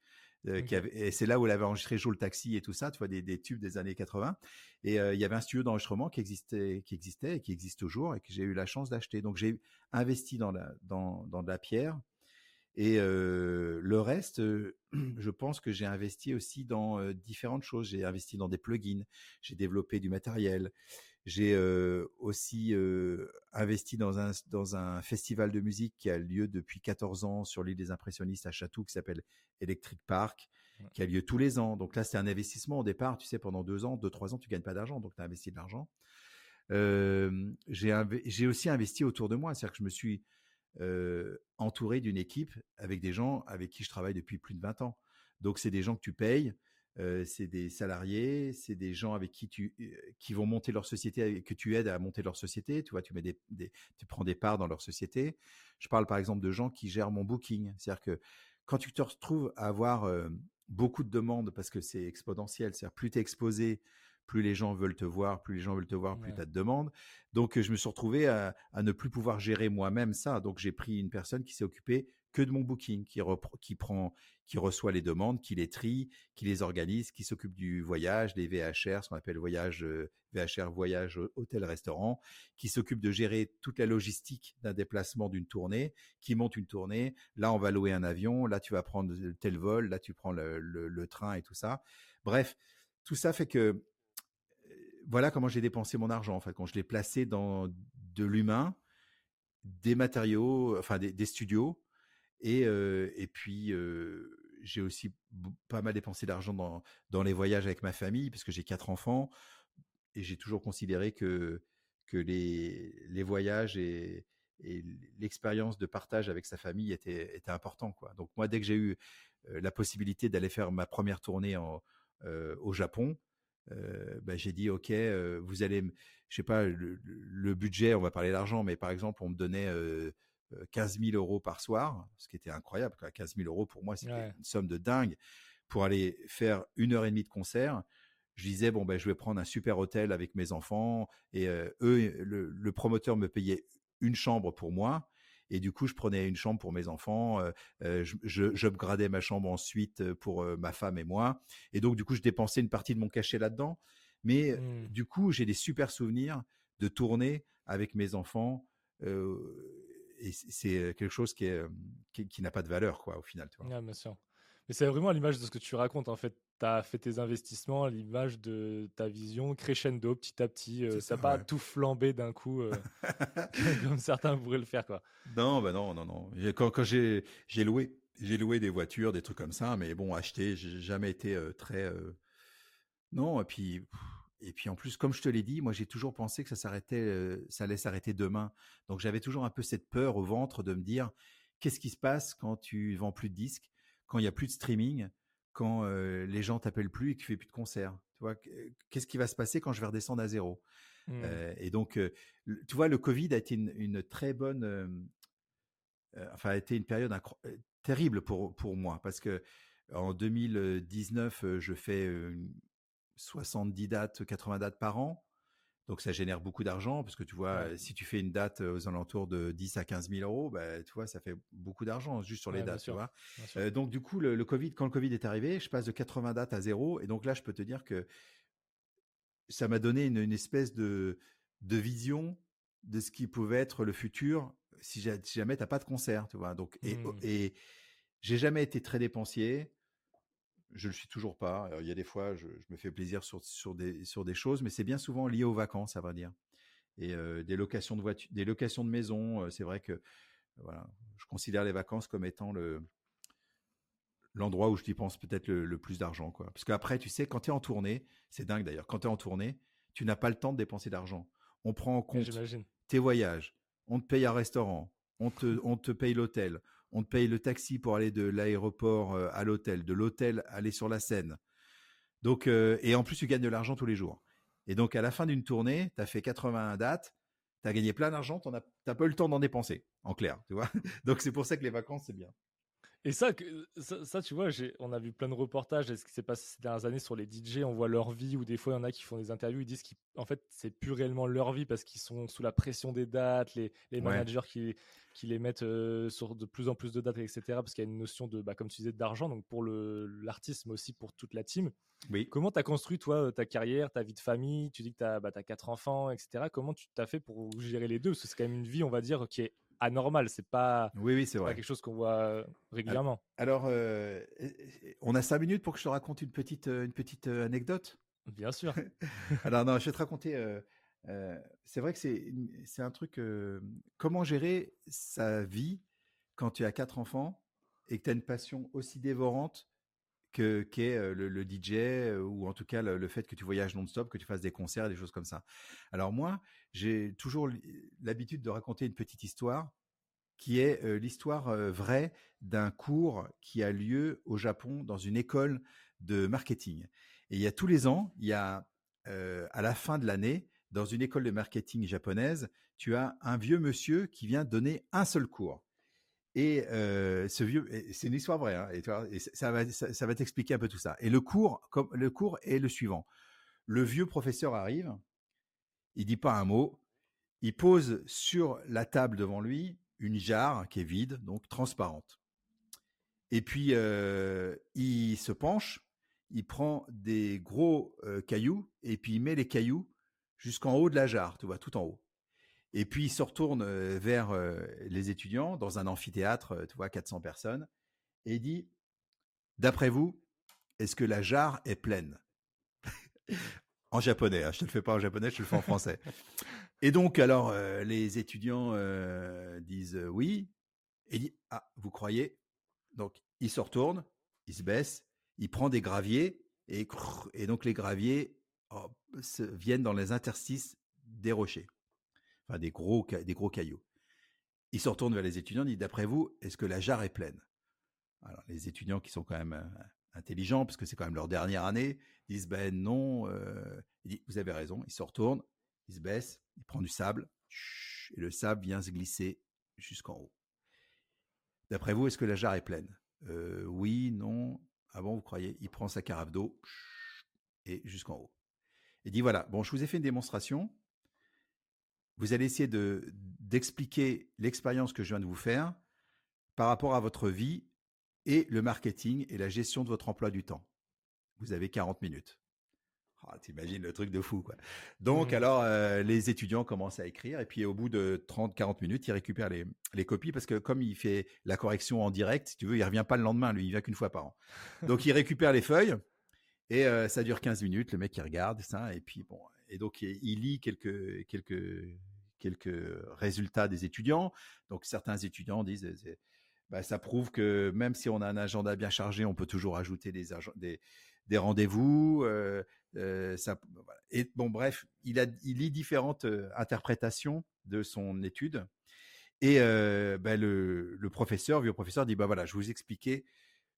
Euh, qui avait, et c'est là où elle avait enregistré Joe le taxi et tout ça, tu vois, des, des tubes des années 80. Et euh, il y avait un studio d'enregistrement qui existait, qui existait et qui existe toujours et que j'ai eu la chance d'acheter. Donc j'ai investi dans la, dans, dans de la pierre, et le reste, <clears throat> je pense que j'ai investi aussi dans différentes choses. J'ai investi dans des plugins, j'ai développé du matériel, j'ai aussi investi dans un dans un festival de musique qui a lieu depuis 14 ans sur l'île des impressionnistes à Château, qui s'appelle Electric Park, qui a lieu tous les ans. Donc là, c'est un investissement au départ. Tu sais, pendant deux ans, deux trois ans, tu gagnes pas d'argent, donc tu as investi de l'argent. j'ai aussi investi autour de moi, c'est-à-dire que je me suis entouré d'une équipe avec des gens avec qui je travaille depuis plus de 20 ans. Donc c'est des gens que tu payes, c'est des salariés, c'est des gens avec qui tu qui vont monter leur société, que tu aides à monter leur société. Tu vois, tu mets des, tu prends des parts dans leur société. Je parle par exemple de gens qui gèrent mon booking, c'est-à-dire que quand tu te retrouves à avoir beaucoup de demandes parce que c'est exponentiel, c'est-à-dire plus tu es exposé, plus les gens veulent te voir, plus les gens veulent te voir, plus tu as de demandes. Donc, je me suis retrouvé à, ne plus pouvoir gérer moi-même ça. Donc, j'ai pris une personne qui s'est occupée que de mon booking, qui, qui prend, qui reçoit les demandes, qui les trie, qui les organise, qui s'occupe du voyage, des VHR, ce qu'on appelle voyage VHR, voyage hôtel-restaurant, qui s'occupe de gérer toute la logistique d'un déplacement d'une tournée, qui monte une tournée. Là, on va louer un avion. Là, tu vas prendre tel vol. Là, tu prends le train et tout ça. Bref, tout ça fait que voilà comment j'ai dépensé mon argent en fait quand je l'ai placé dans de l'humain, des matériaux, enfin des, studios et et puis j'ai aussi pas mal dépensé d'argent dans dans les voyages avec ma famille parce que j'ai quatre enfants et j'ai toujours considéré que que les les voyages et l'expérience de partage avec sa famille était était important quoi. Donc moi dès que j'ai eu la possibilité d'aller faire ma première tournée au Japon, bah, j'ai dit ok, vous allez, je sais pas, le, budget, on va parler d'argent, mais par exemple, on me donnait 15 000 euros par soir, ce qui était incroyable. 15 000 euros pour moi, c'était une somme de dingue pour aller faire une heure et demie de concert. Je disais bon ben je vais prendre un super hôtel avec mes enfants et eux, le, promoteur me payait une chambre pour moi. Et du coup, je prenais une chambre pour mes enfants, je, je ma chambre ensuite pour ma femme et moi. Et donc, du coup, je dépensais une partie de mon cachet là-dedans. Mais mmh. du coup, j'ai des super souvenirs de tourner avec mes enfants. Et c'est quelque chose qui, qui, n'a pas de valeur, quoi, au final. Tu bien sûr. Mais c'est vraiment l'image de ce que tu racontes, en fait. Tu as fait tes investissements, l'image de ta vision crescendo petit à petit. Euh, ça n'a pas tout flambé d'un coup, euh, <laughs> <laughs> comme certains pourraient le faire. Quoi. Non, bah non, non, non. Quand, quand j'ai loué, j'ai loué des voitures, des trucs comme ça, mais bon, acheter, j'ai jamais été euh, très. Non, et puis. Et puis en plus, comme je te l'ai dit, moi j'ai toujours pensé que ça s'arrêtait, ça allait s'arrêter demain. Donc j'avais toujours un peu cette peur au ventre de me dire, qu'est-ce qui se passe quand tu vends plus de disques quand il y a plus de streaming, quand les gens t'appellent plus et que tu fais plus de concerts. Tu vois, qu'est-ce qui va se passer quand je vais redescendre à zéro? Mmh. Et donc, tu vois, le Covid a été une, très bonne, enfin, a été une période terrible pour pour moi parce que en 2019, je fais 70 dates, 80 dates par an. Donc ça génère beaucoup d'argent parce que tu vois, si tu fais une date aux alentours de 10 à 15 000 euros, bah, tu vois, ça fait beaucoup d'argent juste sur les dates, tu vois. donc du coup, le, Covid, quand le Covid est arrivé, je passe de 80 dates à zéro et donc là, je peux te dire que ça m'a donné une, espèce de, de vision de ce qui pouvait être le futur si, jamais tu n'as pas de concert, tu vois. Donc et, mmh. et j'ai jamais été très dépensier je le suis toujours pas. il y a des fois, je, me fais plaisir sur, sur, des, sur des choses, mais c'est bien souvent lié aux vacances, à vrai dire. Et des locations de voitures, des locations de maisons. c'est vrai que voilà, je considère les vacances comme étant le l'endroit où je dépense peut-être le, plus d'argent, quoi. Parce qu'après, tu sais, quand tu es en tournée, c'est dingue d'ailleurs. Quand tu es en tournée, tu n'as pas le temps de dépenser d'argent. On prend en compte tes voyages, on te paye un restaurant, on te, on te paye l'hôtel, on te paye le taxi pour aller de l'aéroport euh, à l'hôtel, de l'hôtel aller sur la scène. Donc, euh, et en plus, tu gagnes de l'argent tous les jours. Et donc, à la fin d'une tournée, tu as fait 81 dates, tu as gagné plein d'argent, tu n'as pas eu le temps d'en dépenser, en clair, tu vois. <laughs> Donc, c'est pour ça que les vacances, c'est bien. Et ça, ça, tu vois, on a vu plein de reportages de ce qui s'est passé ces dernières années sur les DJ. On voit leur vie, ou des fois, il y en a qui font des interviews, ils disent qu'en fait, c'est plus réellement leur vie parce qu'ils sont sous la pression des dates, les, managers qui, qui les mettent euh, sur de plus en plus de dates, etc. Parce qu'il y a une notion de, bah, comme tu disais, d'argent, donc pour l'artiste, mais aussi pour toute la team. Oui. Comment tu as construit, toi, ta carrière, ta vie de famille? Tu dis que tu as, bah, as, quatre enfants, etc. Comment tu t'as fait pour gérer les deux? Parce que c'est quand même une vie, on va dire, qui est anormal. C'est pas, oui, oui, c'est vrai. quelque chose qu'on voit euh, régulièrement. Alors, euh, on a cinq minutes pour que je te raconte une petite, euh, une petite anecdote? Bien sûr. <laughs> Alors non, je vais te raconter. c'est vrai que c'est, c'est un truc. comment gérer sa vie quand tu as quatre enfants et que tu as une passion aussi dévorante que qu'est le, le, DJ ou en tout cas le, fait que tu voyages non-stop, que tu fasses des concerts, des choses comme ça. Alors moi, j'ai toujours l'habitude de raconter une petite histoire qui est l'histoire vraie d'un cours qui a lieu au Japon dans une école de marketing. Et il y a tous les ans, il y a à la fin de l'année, dans une école de marketing japonaise, tu as un vieux monsieur qui vient donner un seul cours. Et ce vieux, c'est une histoire vraie, hein, et, ça va, ça, t'expliquer un peu tout ça. Et le cours, le cours est le suivant. Le vieux professeur arrive, il dit pas un mot. Il pose sur la table devant lui une jarre qui est vide, donc transparente. Et puis euh, il se penche, il prend des gros euh, cailloux et puis il met les cailloux jusqu'en haut de la jarre, tu vois, tout en haut. Et puis il se retourne euh, vers les étudiants dans un amphithéâtre, tu vois, 400 personnes, et il dit D'après vous, est-ce que la jarre est pleine? <laughs> En japonais, hein, je te le fais pas en japonais, je te le fais en français. Et donc, alors, euh, les étudiants euh, disent euh, oui, et dit ah, vous croyez? Donc, il se retourne, il se baisse, il prend des graviers et, et donc les graviers viennent dans les interstices des rochers, enfin des gros des gros cailloux. Il se retourne vers les étudiants, dit d'après vous, est-ce que la jarre est pleine? Alors, les étudiants qui sont quand même intelligents, parce que c'est quand même leur dernière année, disent ben non, euh, il dit, vous avez raison, il se retourne, il se baisse, il prend du sable, et le sable vient se glisser jusqu'en haut. D'après vous, est-ce que la jarre est pleine? Euh, Oui, non. Ah vous croyez? Il prend sa carafe d'eau et jusqu'en haut. Il dit voilà, bon, je vous ai fait une démonstration. Vous allez essayer de d'expliquer l'expérience que je viens de vous faire par rapport à votre vie et le marketing et la gestion de votre emploi du temps. Vous avez 40 minutes. Ah, T'imagines le truc de fou, quoi. Donc, mmh. alors, euh, les étudiants commencent à écrire et puis au bout de 30-40 minutes, ils récupèrent les, les, copies parce que comme il fait la correction en direct, si tu veux, il revient pas le lendemain, lui, il vient qu'une fois par an. Donc, <laughs> il récupère les feuilles et euh, ça dure 15 minutes. Le mec, il regarde ça et puis bon, et donc il lit quelques quelques quelques résultats des étudiants. Donc, certains étudiants disent bah, ça prouve que même si on a un agenda bien chargé, on peut toujours ajouter des, des, rendez-vous. Euh, euh, et bon, bref, il, lit différentes euh, interprétations de son étude. Et ben le, le, professeur, vieux professeur, dit bah voilà, je vous expliquer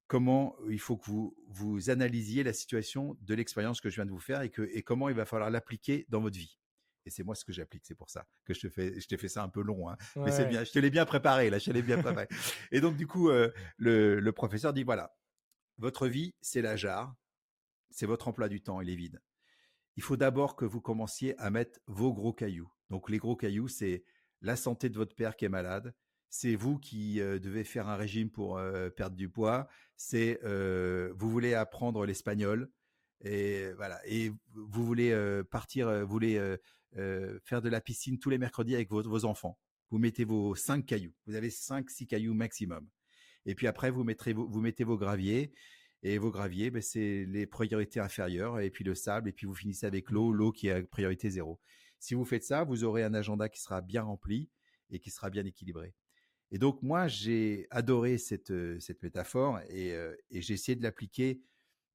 comment il faut que vous vous analysiez la situation de l'expérience que je viens de vous faire et que et comment il va falloir l'appliquer dans votre vie. Et c'est moi ce que j'applique, c'est pour ça que je te fais, je t'ai fait ça un peu long, hein. mais c'est bien, je te l'ai bien préparé là, je te l'ai bien préparé. et donc du coup, le, le professeur dit voilà, votre vie c'est la jarre, c'est votre emploi du temps, il est vide. Il faut d'abord que vous commenciez à mettre vos gros cailloux. Donc les gros cailloux, c'est la santé de votre père qui est malade, c'est vous qui euh, devez faire un régime pour euh, perdre du poids, c'est euh, vous voulez apprendre l'espagnol et voilà et vous voulez partir, vous voulez faire de la piscine tous les mercredis avec vos, enfants. Vous mettez vos cinq cailloux. Vous avez cinq six cailloux maximum. Et puis après vous mettez vos graviers et vos graviers, ben, c'est les priorités inférieures, et puis le sable, et puis vous finissez avec l'eau, l'eau qui est à priorité zéro. Si vous faites ça, vous aurez un agenda qui sera bien rempli et qui sera bien équilibré. Et donc moi, j'ai adoré cette, cette métaphore et, euh, et j'ai essayé de l'appliquer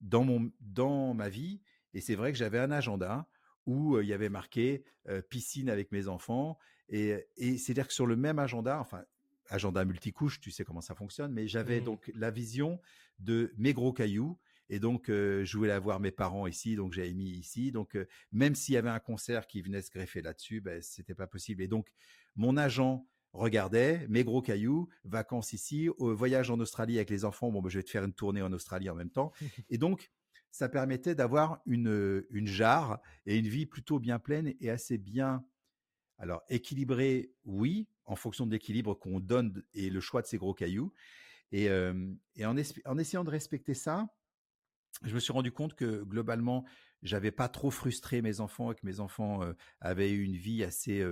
dans, mon, dans ma vie. Et c'est vrai que j'avais un agenda où euh, il y avait marqué piscine avec mes enfants. Et, et c'est-à-dire que sur le même agenda, enfin agenda multicouche, tu sais comment ça fonctionne, mais j'avais mmh. donc la vision de mes gros cailloux. Et donc, euh, je voulais avoir mes parents ici, donc j'avais mis ici. Donc, euh, même s'il y avait un concert qui venait se greffer là-dessus, ben, c'était pas possible. Et donc, mon agent regardait mes gros cailloux, vacances ici, voyage en Australie avec les enfants. Bon, ben, je vais te faire une tournée en Australie en même temps. <laughs> Et donc, ça permettait d'avoir une, une jarre et une vie plutôt bien pleine et assez bien alors, équilibré, oui, en fonction de l'équilibre qu'on donne et le choix de ces gros cailloux. Et, en, essayant de respecter ça, je me suis rendu compte que globalement, j'avais pas trop frustré mes enfants et que mes enfants avaient eu une vie assez,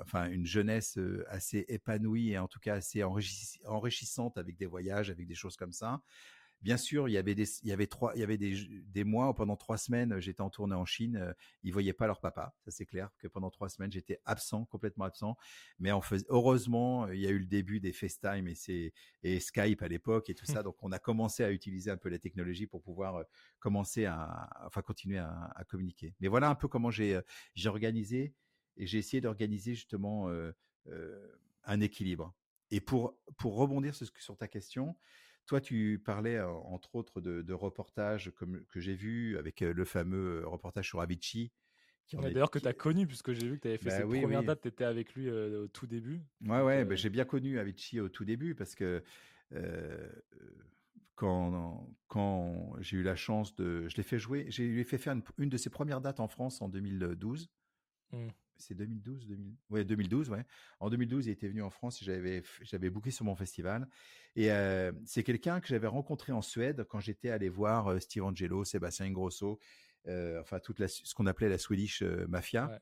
enfin une jeunesse assez épanouie et en tout cas assez enrichissante avec des voyages, avec des choses comme ça. Bien sûr, il y avait des, il y avait trois, il y avait des, des mois pendant trois semaines, j'étais en tournée en Chine, euh, ils voyaient pas leur papa. Ça c'est clair que pendant trois semaines j'étais absent, complètement absent. Mais en heureusement, il y a eu le début des FaceTime et c'est et Skype à l'époque et tout ça. <laughs> Donc on a commencé à utiliser un peu la technologie pour pouvoir euh, commencer à, enfin continuer à, à communiquer. Mais voilà un peu comment j'ai euh, j'ai organisé et j'ai essayé d'organiser justement euh, un équilibre. Et pour pour rebondir sur, sur ta question. Toi, tu parlais entre autres de, reportages comme, que j'ai vu avec le fameux reportage sur Avicii. D'ailleurs, que tu as connu, puisque j'ai vu que tu avais fait bah, ses premières dates, tu étais avec lui au tout début. Ouais, ouais, bah, j'ai bien connu Avicii au tout début parce que quand, quand j'ai eu la chance de. Je l'ai fait jouer, j'ai lui fait faire une, de ses premières dates en France en 2012 c'est 2012, 2000... ouais, 2012, ouais. En 2012, il était venu en France et j'avais, j'avais booké sur mon festival. Et euh, c'est quelqu'un que j'avais rencontré en Suède quand j'étais allé voir euh, Steve Angelo, Sébastien Ingrosso, euh, enfin toute la, ce qu'on appelait la Swedish Mafia.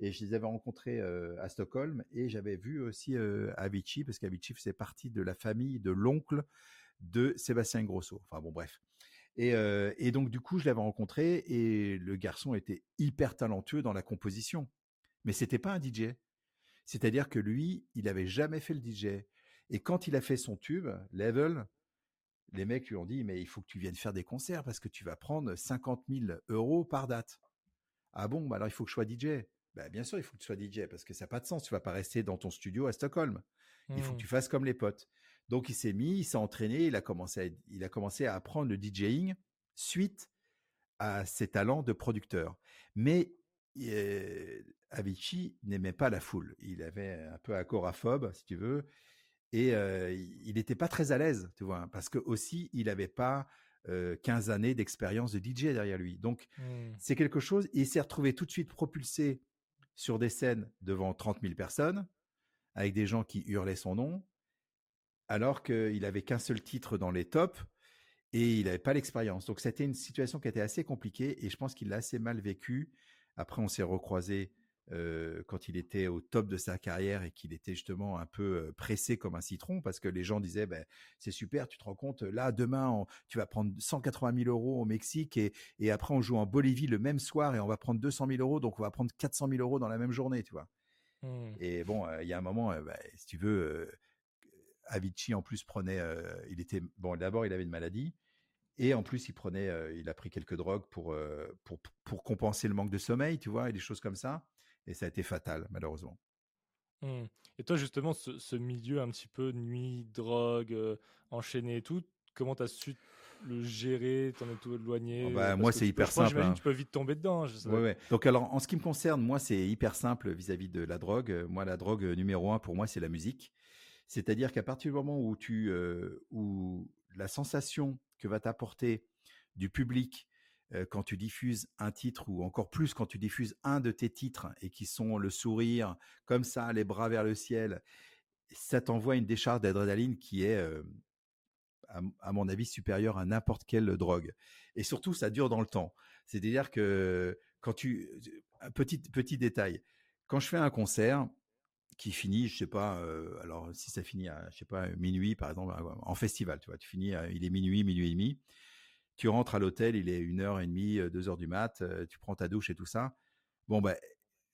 Et je les avais rencontrés à Stockholm et j'avais vu aussi Avicii parce qu'Avicii faisait partie de la famille de l'oncle de Sébastien Ingrosso. Enfin bon, bref. Et, et, donc du coup, je l'avais rencontré et le garçon était hyper talentueux dans la composition mais c'était pas un DJ. C'est-à-dire que lui, il avait jamais fait le DJ. Et quand il a fait son tube, Level, les mecs lui ont dit, mais il faut que tu viennes faire des concerts parce que tu vas prendre 50 000 euros par date. Ah bon, bah alors il faut que je sois DJ. Bah bien sûr, il faut que tu sois DJ parce que ça n'a pas de sens. Tu vas pas rester dans ton studio à Stockholm. Il faut que mmh. tu fasses comme les potes. Donc il s'est mis, il s'est entraîné, il a commencé à, il a commencé à apprendre le DJing suite à ses talents de producteur. Mais euh, Avicii n'aimait pas la foule. Il avait un peu agoraphobe, si tu veux, et euh, il n'était pas très à l'aise, tu vois, parce que aussi il n'avait pas 15 années d'expérience de DJ derrière lui. Donc mmh. c'est quelque chose. Il s'est retrouvé tout de suite propulsé sur des scènes devant 30 000 personnes, avec des gens qui hurlaient son nom, alors qu'il avait qu'un seul titre dans les tops et il n'avait pas l'expérience. Donc c'était une situation qui était assez compliquée et je pense qu'il l'a assez mal vécu. Après, on s'est recroisé euh, quand il était au top de sa carrière et qu'il était justement un peu euh, pressé comme un citron parce que les gens disaient ben, c'est super, tu te rends compte, là demain tu vas prendre 180 000 euros au Mexique et, et après on joue en Bolivie le même soir et on va prendre 200 000 euros donc on va prendre 400 000 euros dans la même journée, tu vois. Mmh. Et bon, euh, il y a un moment, ben, si tu veux, Avicii en plus prenait, il était bon d'abord il avait une maladie et en plus il prenait, il a pris quelques drogues pour, pour pour compenser le manque de sommeil, tu vois, et des choses comme ça et ça a été fatal, malheureusement. Mmh. Et toi, justement, ce, milieu un petit peu nuit, drogue, euh, enchaîné et tout, comment tu as su le gérer, t'en es tout éloigné oh, bah, Moi, c'est hyper simple. J'imagine hein. tu peux vite tomber dedans. Ouais, ouais. Donc, alors, en ce qui me concerne, moi, c'est hyper simple vis-à-vis de la drogue. Moi, la drogue numéro un, pour moi, c'est la musique. C'est-à-dire qu'à partir du moment où tu, euh, où la sensation que va t'apporter du public, quand tu diffuses un titre ou encore plus quand tu diffuses un de tes titres et qui sont le sourire comme ça, les bras vers le ciel, ça t'envoie une décharge d'adrénaline qui est, à, mon avis, supérieure à n'importe quelle drogue. Et surtout, ça dure dans le temps. C'est-à-dire que quand tu, petit petit détail, quand je fais un concert qui finit, je sais pas, alors si ça finit à, je sais pas, minuit par exemple, en festival, tu vois, tu finis, il est minuit, minuit et demi tu rentres à l'hôtel, il est une heure et demie, euh, deux heures du mat, euh, tu prends ta douche et tout ça. Bon, ben,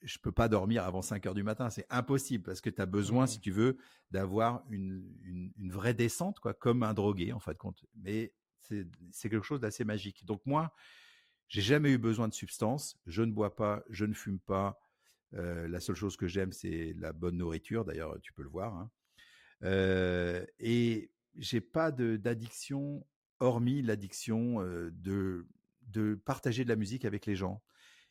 je peux pas dormir avant 5 heures du matin, c'est impossible parce que tu as besoin, si mmh. tu veux, d'avoir une, une, vraie descente, quoi, comme un drogué en fait compte. Mais c'est quelque chose d'assez magique. Donc moi, j'ai jamais eu besoin de substances. Je ne bois pas, je ne fume pas. Euh, la seule chose que j'aime, c'est la bonne nourriture. D'ailleurs, tu peux le voir. Hein. Euh, et j'ai pas d'addiction hormis l'addiction de, de partager de la musique avec les gens.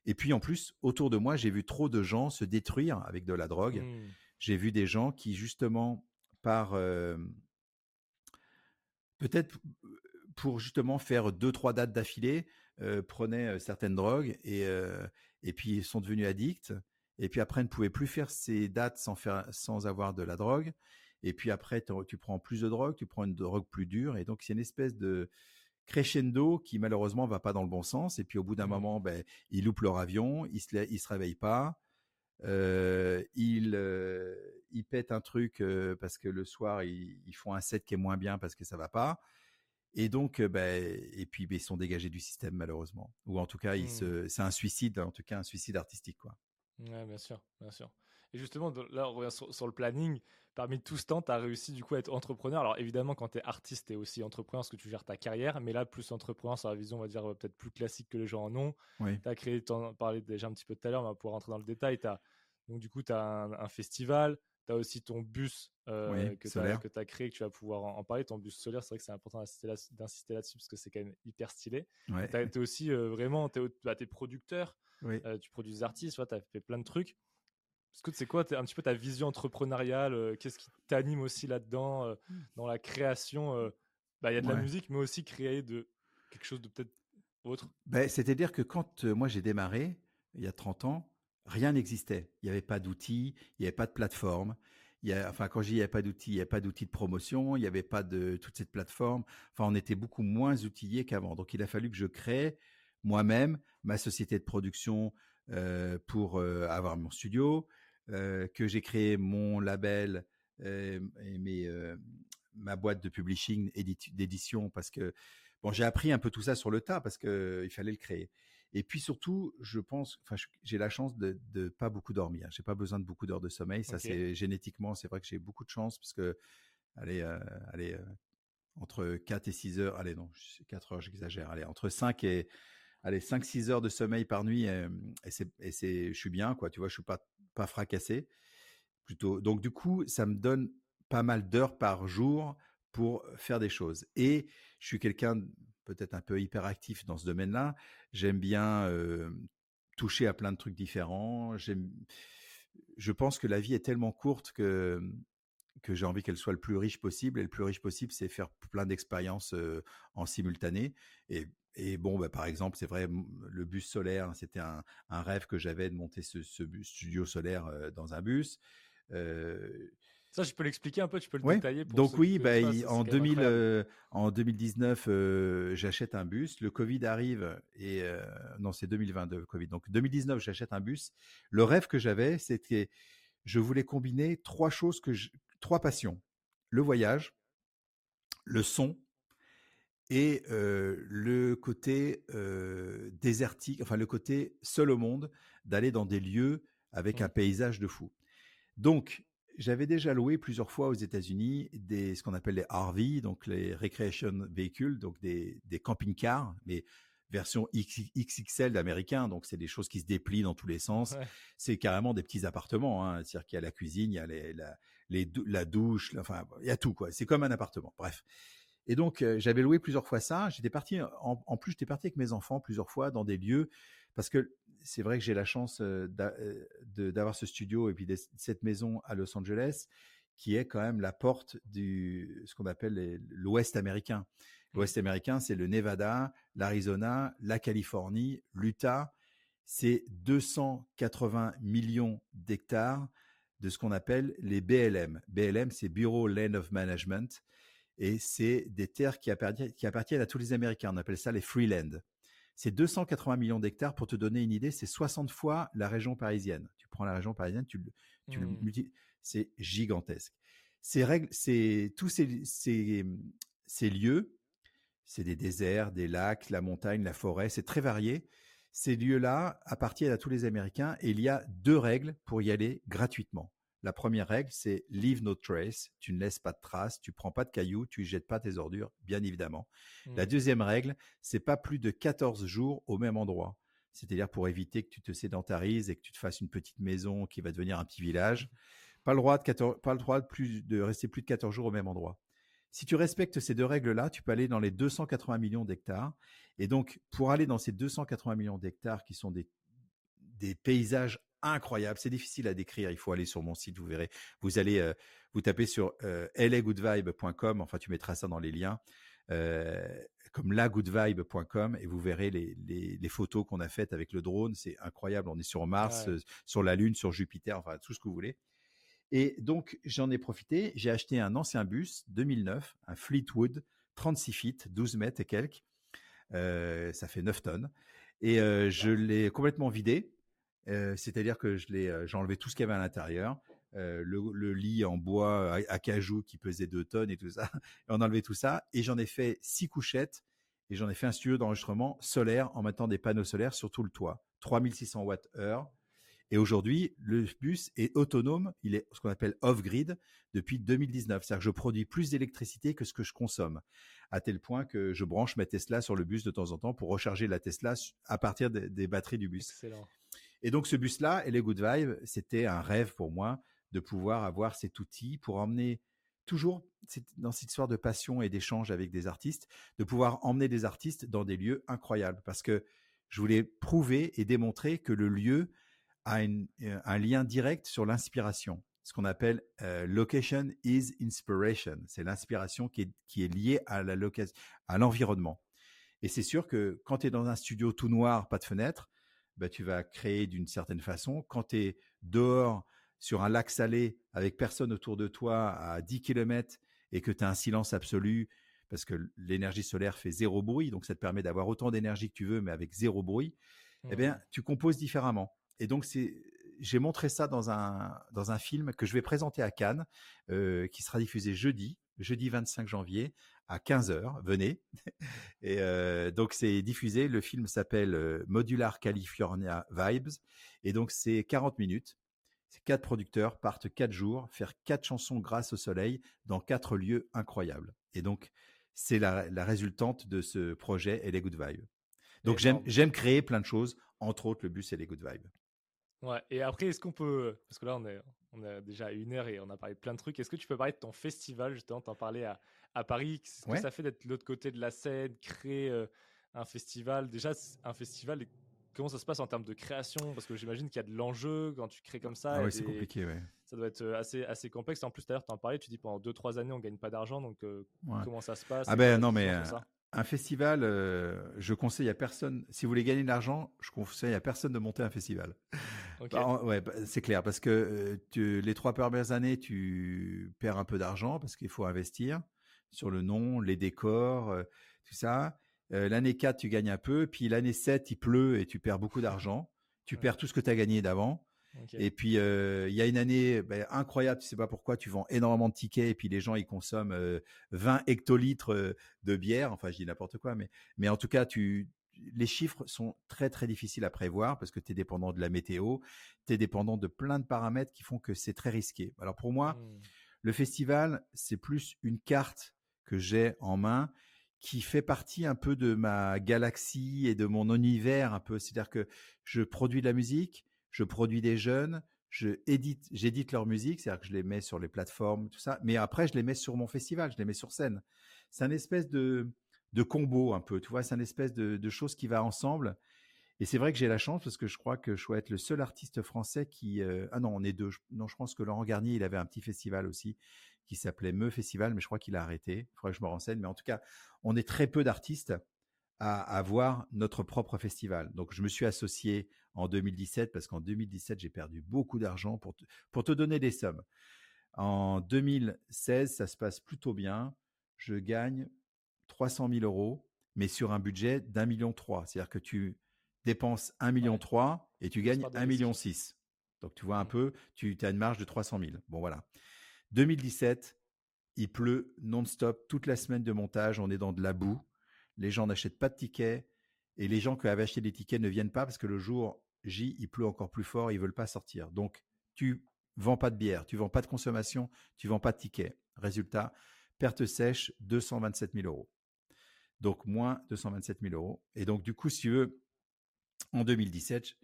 Et puis en plus, autour de moi, j'ai vu trop de gens se détruire avec de la drogue. Mmh. J'ai vu des gens qui, justement, par peut-être pour justement faire deux, trois dates d'affilée, prenaient certaines drogues et, et puis sont devenus addicts. Et puis après, ne pouvaient plus faire ces dates sans, faire, sans avoir de la drogue. Et puis après, tu prends plus de drogue, tu prends une drogue plus dure. Et donc, c'est une espèce de crescendo qui, malheureusement, va pas dans le bon sens. Et puis, au bout d'un mmh. moment, ben, ils loupent leur avion, ils se, ils se réveillent pas. Euh, ils, euh, ils pètent un truc euh, parce que le soir, ils, font un set qui est moins bien parce que ça va pas. Et donc, ben, et puis, ben, ils sont dégagés du système, malheureusement. Ou en tout cas, mmh. c'est un suicide, en tout cas, un suicide artistique, quoi. Ouais, bien sûr, bien sûr. Et justement, là, on revient sur, le planning. Parmi tout ce temps, tu as réussi du coup à être entrepreneur. Alors évidemment, quand tu es artiste, tu es aussi entrepreneur parce que tu gères ta carrière. Mais là, plus entrepreneur sur la vision, on va dire, peut-être plus classique que les gens en ont. Tu as créé, tu en parlais déjà un petit peu tout à l'heure, on va pouvoir rentrer dans le détail. As, donc du coup, tu as un, festival. Tu as aussi ton bus euh, que tu as, créé, que tu vas pouvoir en, parler. Ton bus solaire, c'est vrai que c'est important d'insister là-dessus parce que c'est quand même hyper stylé. Tu es aussi euh, vraiment, tu es, bah, producteur, euh, tu produis des artistes, tu as fait plein de trucs. C'est quoi un petit peu ta vision entrepreneuriale euh, Qu'est-ce qui t'anime aussi là-dedans, euh, mmh. dans la création euh, bah, Il y a de la musique, mais aussi créer de quelque chose de peut-être autre. Ben, C'est-à-dire que quand moi j'ai démarré, il y a 30 ans, rien n'existait. Il n'y avait pas d'outils, il n'y avait pas de plateforme. Il y a, enfin, quand je dis il n'y avait pas d'outils, il n'y avait pas d'outils de promotion, il n'y avait pas de toute cette plateforme. Enfin, on était beaucoup moins outillés qu'avant. Donc, il a fallu que je crée moi-même ma société de production pour avoir mon studio, que j'ai créé mon label euh, et mes, euh, ma boîte de publishing d'édition parce que bon j'ai appris un peu tout ça sur le tas parce que il fallait le créer. Et puis surtout, je pense, enfin, j'ai la chance de, de pas beaucoup dormir. J'ai pas besoin de beaucoup d'heures de sommeil. Ça, c'est génétiquement, c'est vrai que j'ai beaucoup de chance parce que, allez, allez, entre 4 et 6 heures, allez, non, 4 heures, j'exagère. Allez, entre 5 et, allez, 5, 6 heures de sommeil par nuit, et, c'est, et c'est, je suis bien, quoi. Tu vois, je suis pas pas fracassé. Plutôt. Donc du coup, ça me donne pas mal d'heures par jour pour faire des choses. Et je suis quelqu'un peut-être un peu hyperactif dans ce domaine-là. J'aime bien toucher à plein de trucs différents. Je pense que la vie est tellement courte que que j'ai envie qu'elle soit le plus riche possible. Et le plus riche possible, c'est faire plein d'expériences en simultané. Et, et bon, bah, par exemple, c'est vrai, le bus solaire, c'était un, un, rêve que j'avais de monter ce, ce bus, studio solaire dans un bus. Ça, je peux l'expliquer un peu, tu peux le détailler. Pour Donc oui, bah, en, 2000, en 2019, j'achète un bus. Le Covid arrive et non, c'est 2022 le Covid. Donc 2019, j'achète un bus. Le rêve que j'avais, c'était je voulais combiner trois choses que je, trois passions le voyage, le son et le côté désertique, enfin le côté seul au monde, d'aller dans des lieux avec un mmh. paysage de fou. Donc, j'avais déjà loué plusieurs fois aux États-Unis des ce qu'on appelle les RV, donc les recreation véhicules, donc des, des camping-cars, mais version XXL d'américain, donc c'est des choses qui se déplient dans tous les sens. C'est carrément des petits appartements, hein. c'est-à-dire qu'il y a la cuisine, il y a les, la, les, la douche, enfin il y a tout quoi. C'est comme un appartement. Bref. Et donc euh, j'avais loué plusieurs fois ça. J'étais parti, en, en plus j'étais parti avec mes enfants plusieurs fois dans des lieux parce que c'est vrai que j'ai la chance d'avoir ce studio et puis cette maison à Los Angeles qui est quand même la porte du ce qu'on appelle l'Ouest américain. L'Ouest américain, c'est le Nevada, l'Arizona, la Californie, l'Utah. C'est 280 millions d'hectares de ce qu'on appelle les BLM. BLM, c'est Bureau Land of Management. Et c'est des terres qui appartiennent, qui appartiennent à tous les Américains. On appelle ça les Freeland. C'est 280 millions d'hectares. Pour te donner une idée, c'est 60 fois la région parisienne. Tu prends la région parisienne, tu, tu le mmh. c'est gigantesque. Ces règles, c'est tous ces, ces, ces lieux, c'est des déserts, des lacs, la montagne, la forêt, c'est très varié. Ces lieux-là appartiennent à tous les Américains et il y a deux règles pour y aller gratuitement. La première règle, c'est leave no trace. Tu ne laisses pas de traces, tu prends pas de cailloux, tu jettes pas tes ordures, bien évidemment. La mmh. deuxième règle, c'est pas plus de 14 jours au même endroit. C'est-à-dire pour éviter que tu te sédentarises et que tu te fasses une petite maison qui va devenir un petit village. Pas le droit de, pas le droit de, plus, de rester plus de 14 jours au même endroit. Si tu respectes ces deux règles-là, tu peux aller dans les 280 millions d'hectares. Et donc, pour aller dans ces 280 millions d'hectares qui sont des, des paysages incroyable. C'est difficile à décrire. Il faut aller sur mon site, vous verrez. Vous allez, euh, vous tapez sur euh, lagoodvibe.com. Enfin, tu mettras ça dans les liens. Euh, comme lagoodvibe.com et vous verrez les, les, les photos qu'on a faites avec le drone. C'est incroyable. On est sur Mars, euh, sur la Lune, sur Jupiter, enfin tout ce que vous voulez. Et donc j'en ai profité. J'ai acheté un ancien bus 2009, un Fleetwood, 36 feet, 12 mètres et quelques. Euh, ça fait 9 tonnes. Et je l'ai complètement vidé c'est-à-dire que j'ai enlevé tout ce qu'il y avait à l'intérieur, le, lit en bois à, cajou qui pesait 2 tonnes et tout ça. On a enlevé tout ça et j'en ai fait six couchettes et j'en ai fait un studio d'enregistrement solaire en mettant des panneaux solaires sur tout le toit, 3600 watts heure. Et aujourd'hui, le bus est autonome, il est ce qu'on appelle off-grid depuis 2019. C'est-à-dire que je produis plus d'électricité que ce que je consomme, à tel point que je branche ma Tesla sur le bus de temps en temps pour recharger la Tesla à partir des, des batteries du bus. Excellent. Et donc ce bus-là, et les Good Vibes, c'était un rêve pour moi de pouvoir avoir cet outil pour emmener toujours dans cette histoire de passion et d'échange avec des artistes, de pouvoir emmener des artistes dans des lieux incroyables. Parce que je voulais prouver et démontrer que le lieu a euh, un lien direct sur l'inspiration. Ce qu'on appelle euh, location is inspiration. C'est l'inspiration qui est, liée à la à l'environnement. Et c'est sûr que quand tu es dans un studio tout noir, pas de fenêtre, bah, tu vas créer d'une certaine façon. Quand tu es dehors sur un lac salé avec personne autour de toi à 10 km et que tu as un silence absolu parce que l'énergie solaire fait zéro bruit, donc ça te permet d'avoir autant d'énergie que tu veux mais avec zéro bruit, eh bien, tu composes différemment. Et donc c'est j'ai montré ça dans un dans un film que je vais présenter à Cannes, euh, qui sera diffusé jeudi, jeudi 25 janvier, à 15h, venez. <laughs> Et euh, donc c'est diffusé, le film s'appelle euh, Modular California Vibes, et donc c'est 40 minutes. Ces quatre producteurs partent quatre jours faire quatre chansons grâce au soleil dans quatre lieux incroyables. Et donc c'est la, résultante de ce projet et les Good Vibes. Donc j'aime créer plein de choses, entre autres le bus et les Good Vibes. Ouais, et après, est-ce qu'on peut, parce que là on est, on a déjà une heure et on a parlé de plein de trucs, est-ce que tu peux parler de ton festival, justement, t'en parler à, à Paris? Qu'est-ce que ça fait d'être de l'autre côté de la scène, créer un festival? Déjà, un festival, comment ça se passe en termes de création? Parce que j'imagine qu'il y a de l'enjeu quand tu crées comme ça. Ah c'est compliqué, ouais. Ça doit être assez, assez complexe. En plus, d'ailleurs, tu en parlais, tu dis pendant 2-3 années, on gagne pas d'argent. Donc, comment ça se passe? Ah ben non, mais un festival, je conseille à personne, si vous voulez gagner de l'argent, je conseille à personne de monter un festival. Bah, ouais, bah, c'est clair, parce que les trois premières années, tu perds un peu d'argent parce qu'il faut investir sur le nom, les décors, tout ça. l'année 4, tu gagnes un peu, puis l'année 7, il pleut et tu perds beaucoup d'argent. Tu perds tout ce que tu as gagné d'avant. Et puis il y a une année ben, incroyable, tu sais pas pourquoi, tu vends énormément de tickets et puis les gens ils consomment 20 hectolitres de bière. Enfin, je dis n'importe quoi, mais mais en tout cas, tu les chiffres sont très très difficiles à prévoir parce que tu es dépendant de la météo, tu es dépendant de plein de paramètres qui font que c'est très risqué. Alors pour moi, mmh. le festival, c'est plus une carte que j'ai en main qui fait partie un peu de ma galaxie et de mon univers un peu. C'est-à-dire que je produis de la musique, je produis des jeunes, je édite, j'édite leur musique, c'est-à-dire que je les mets sur les plateformes, tout ça, mais après je les mets sur mon festival, je les mets sur scène. C'est un espèce de, de combo un peu, tu vois, c'est une espèce de, de chose qui va ensemble. Et c'est vrai que j'ai la chance parce que je crois que je dois être le seul artiste français qui. Euh, ah non, on est deux. Non, je pense que Laurent Garnier, il avait un petit festival aussi qui s'appelait Me Festival, mais je crois qu'il a arrêté. Il faudrait que je me renseigne. Mais en tout cas, on est très peu d'artistes à avoir notre propre festival. Donc, je me suis associé en 2017 parce qu'en 2017, j'ai perdu beaucoup d'argent pour pour te donner des sommes. En 2016, ça se passe plutôt bien. Je gagne 300 000 euros, mais sur un budget d'un million trois. C'est-à-dire que tu dépenses un million trois et tu gagnes un million six. Donc tu vois un mmh. peu, tu as une marge de 300 000. Bon voilà. 2017, il pleut non-stop toute la semaine de montage. On est dans de la boue. Les gens n'achètent pas de tickets et les gens qui avaient acheté des tickets ne viennent pas parce que le jour J, il pleut encore plus fort. Ils veulent pas sortir. Donc tu vends pas de bière, tu vends pas de consommation, tu vends pas de tickets. Résultat, perte sèche 227 000 euros donc moins 227 000 euros. Et donc, du coup, si tu veux, en 2017,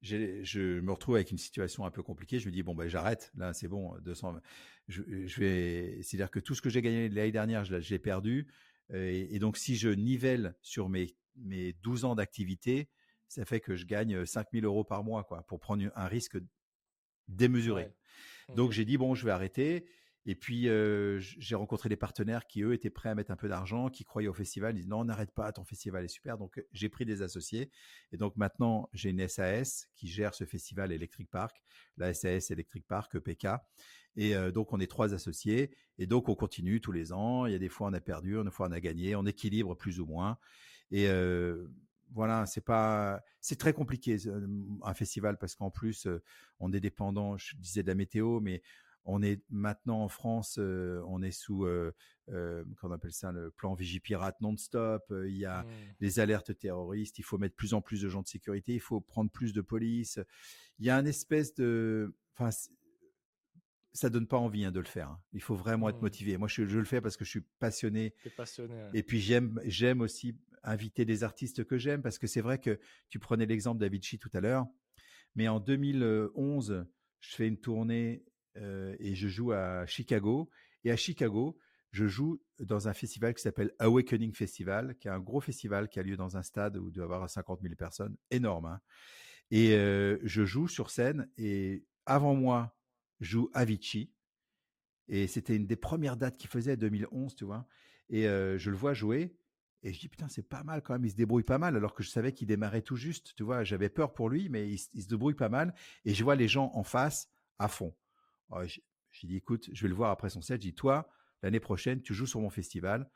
je me retrouve avec une situation un peu compliquée. Je me dis bon ben j'arrête. Là c'est bon, 200. Je, vais. C'est-à-dire que tout ce que j'ai gagné l'année dernière, je l'ai perdu. Et, donc si je nivelle sur mes mes 12 ans d'activité, ça fait que je gagne 5 000 euros par mois quoi, pour prendre un risque démesuré. Donc j'ai dit bon, je vais arrêter. Et puis, j'ai rencontré des partenaires qui, eux, étaient prêts à mettre un peu d'argent, qui croyaient au festival. Ils disent non, n'arrête pas, ton festival est super. Donc, j'ai pris des associés. Et donc, maintenant, j'ai une SAS qui gère ce festival Electric Park, la SAS Electric Park, EPK. Et donc, on est trois associés. Et donc, on continue tous les ans. Il y a des fois, on a perdu, des fois, on a gagné. On équilibre plus ou moins. Et voilà, c'est pas, c'est très compliqué un festival parce qu'en plus, on est dépendant. Je disais de la météo, mais on est maintenant en France, euh, on est sous, euh, euh, qu'on appelle ça, le plan Vigipirate non-stop. il y a mmh. des alertes terroristes. Il faut mettre plus en plus de gens de sécurité. Il faut prendre plus de police. Il y a un espèce de, enfin, ça donne pas envie hein, de le faire. Hein. Il faut vraiment être mmh. motivé. Moi, je, le fais parce que je suis passionné. passionné. Et puis j'aime, j'aime aussi inviter des artistes que j'aime parce que c'est vrai que tu prenais l'exemple d'Avicii tout à l'heure, mais en 2011, je fais une tournée euh, et je joue à Chicago. Et à Chicago, je joue dans un festival qui s'appelle Awakening Festival, qui est un gros festival qui a lieu dans un stade où il doit y avoir 50 000 personnes, énorme. Hein. Et euh, je joue sur scène et avant moi joue Avicii. Et c'était une des premières dates qu'il faisait, 2011, tu vois. Et euh, je le vois jouer. Et je dis, putain, c'est pas mal quand même, il se débrouille pas mal, alors que je savais qu'il démarrait tout juste, tu vois. J'avais peur pour lui, mais il, il, se débrouille pas mal. Et je vois les gens en face à fond. J'ai dit, écoute, je vais le voir après son set. J'ai dit, toi, l'année prochaine, tu joues sur mon festival.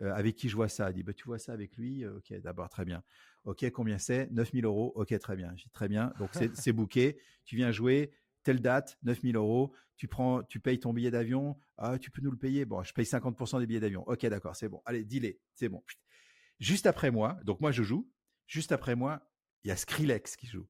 Euh, avec qui je vois ça? Il dit, bah, tu vois ça avec lui? Ok, d'abord, très bien. Ok, combien c'est? 9000 euros. Ok, très bien. J'ai très bien. Donc, c'est booké. Tu viens jouer, telle date, 9000 euros. Tu prends, tu payes ton billet d'avion. Ah, tu peux nous le payer? Bon, je paye 50% des billets d'avion. Ok, d'accord, c'est bon. Allez, dis-les. C'est bon. Juste après moi, donc moi, je joue. Juste après moi, il y a Skrillex qui joue.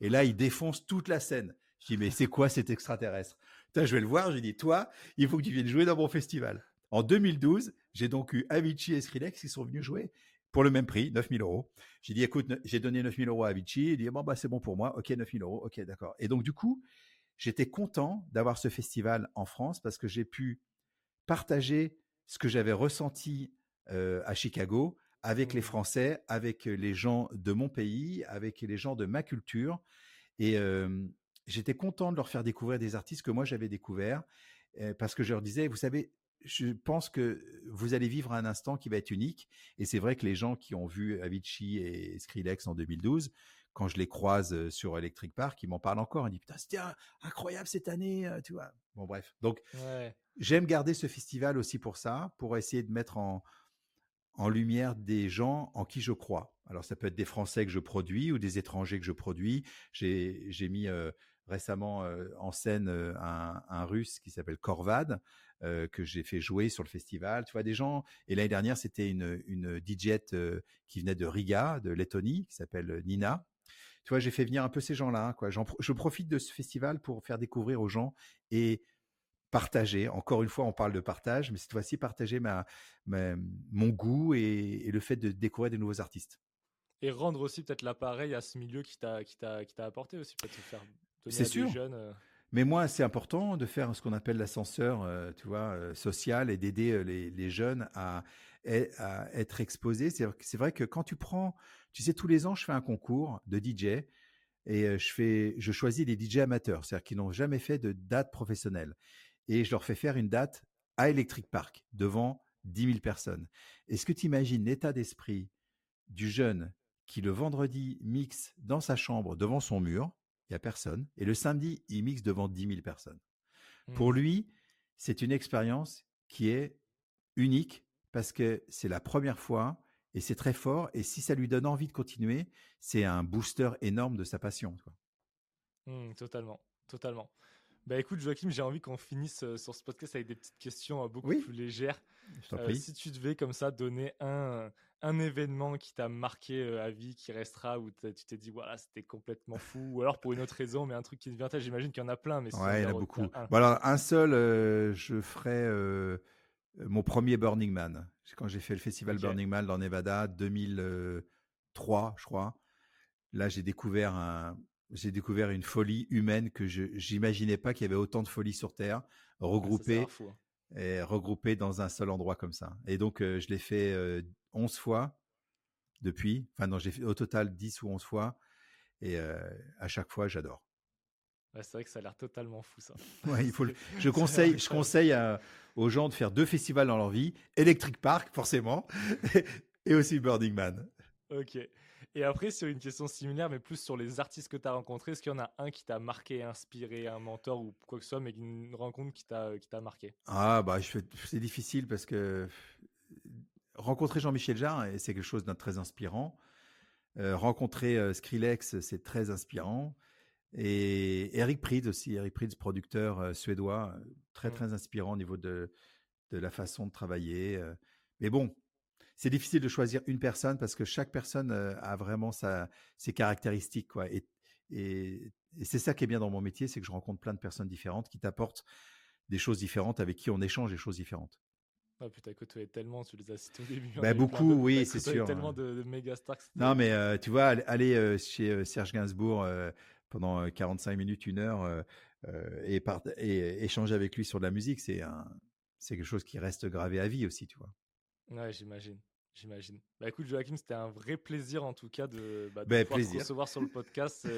Et là, il défonce toute la scène. Je dis, mais c'est quoi cet extraterrestre? Je vais le voir. J'ai dit, toi, il faut que tu viennes jouer dans mon festival. En 2012, j'ai donc eu Avicii et Skrillex qui sont venus jouer pour le même prix, 9000 euros. J'ai dit, écoute, j'ai donné 9000 euros à Avicii. Il dit, bon, bah, c'est bon pour moi. OK, 9000 euros. OK, d'accord. Et donc, du coup, j'étais content d'avoir ce festival en France parce que j'ai pu partager ce que j'avais ressenti à Chicago avec les mmh. Français, avec les gens de mon pays, avec les gens de ma culture. Et j'étais content de leur faire découvrir des artistes que moi j'avais découverts parce que je leur disais, vous savez, je pense que vous allez vivre un instant qui va être unique. Et c'est vrai que les gens qui ont vu Avicii et Skrillex en 2012, quand je les croise sur Electric Park, ils m'en parlent encore. Ils disent putain, c'était incroyable cette année, tu vois. Bon bref, donc j'aime garder ce festival aussi pour ça, pour essayer de mettre en en lumière des gens en qui je crois. Alors ça peut être des Français que je produis ou des étrangers que je produis. J'ai mis récemment en scène un, Russe qui s'appelle Korvad que j'ai fait jouer sur le festival. Tu vois des gens. Et l'année dernière c'était une une DJ qui venait de Riga, de Lettonie, qui s'appelle Nina tu vois, j'ai fait venir un peu ces gens-là. Je profite de ce festival pour faire découvrir aux gens et partager. Encore une fois, on parle de partage, mais cette fois-ci, partager mon goût et, le fait de découvrir des nouveaux artistes. Et rendre aussi peut-être l'appareil à ce milieu qui t'a apporté aussi peut-être faire c'est sûr. jeunes. Euh. Mais moi, c'est important de faire ce qu'on appelle l'ascenseur, euh, tu vois, euh, social et d'aider les, les, jeunes à, à être exposés. C'est vrai que quand tu prends tu sais, tous les ans, je fais un concours de DJ et je fais, je choisis des DJ amateurs, c'est-à-dire qui n'ont jamais fait de date professionnelle. Et je leur fais faire une date à Electric Park devant 10 000 personnes. Est-ce que tu imagines l'état d'esprit du jeune qui le vendredi mixe dans sa chambre devant son mur, il n'y a personne, et le samedi, il mixe devant 10 000 personnes. Pour mmh. lui, c'est une expérience qui est unique parce que c'est la première fois et c'est très fort. Et si ça lui donne envie de continuer, c'est un booster énorme de sa passion. Mmh, totalement, totalement. Bah écoute Joachim, j'ai envie qu'on finisse sur ce podcast avec des petites questions beaucoup plus légères. Euh, si tu devais comme ça donner un, un événement qui t'a marqué à vie, qui restera, où tu t'es dit voilà c'était complètement fou, ou alors pour une autre raison, mais un truc qui te vient j'imagine qu'il y en a plein. Mais ouais, il y en a beaucoup. Un. Voilà, un seul, je ferais euh, mon premier Burning Man. Quand j'ai fait le festival Burning Man dans Nevada, 2003, je crois. Là, j'ai découvert un, j'ai découvert une folie humaine que je n'imaginais pas qu'il y avait autant de folie sur Terre, regroupée hein. Et regroupée dans un seul endroit comme ça. Et donc, euh, je l'ai fait 11 euh, fois depuis. Enfin, non, j'ai fait au total 10 ou 11 fois. Et à chaque fois, j'adore c'est vrai que ça a l'air totalement fou ça. <laughs> Ouais, il faut <laughs> je conseille, je conseille aux gens de faire deux festivals dans leur vie, Electric Park forcément, <laughs> et aussi Burning Man. Ok. Et après, sur une question similaire, mais plus sur les artistes que tu as rencontrés, est-ce qu'il y en a un qui t'a marqué, inspiré, un mentor ou quoi que ce soit, mais une rencontre qui t'a qui t'a marqué? Ah bah c'est difficile parce que rencontrer Jean-Michel Jarre, c'est quelque chose d'un très inspirant. Euh, rencontrer euh, Skrillex, c'est très inspirant. Et Eric Prydz aussi, Eric Prydz, producteur euh, suédois, très mmh. très inspirant au niveau de, de la façon de travailler. Mais bon, c'est difficile de choisir une personne parce que chaque personne euh, a vraiment sa, ses caractéristiques. Quoi. Et, et, c'est ça qui est bien dans mon métier, c'est que je rencontre plein de personnes différentes qui t'apportent des choses différentes, avec qui on échange des choses différentes. Ah putain, côtoyé tellement, tu les as cités au début. Bah, beaucoup, oui, c'est sûr. tellement de, de méga stars. Non, mais tu vois, aller, chez Serge Gainsbourg, pendant 45 minutes, une heure, et, et, échanger avec lui sur de la musique, c'est c'est quelque chose qui reste gravé à vie aussi, tu vois. Ouais, j'imagine. J'imagine. Bah écoute Joachim, c'était un vrai plaisir en tout cas de, bah, de bah, pouvoir te recevoir sur le <laughs> podcast,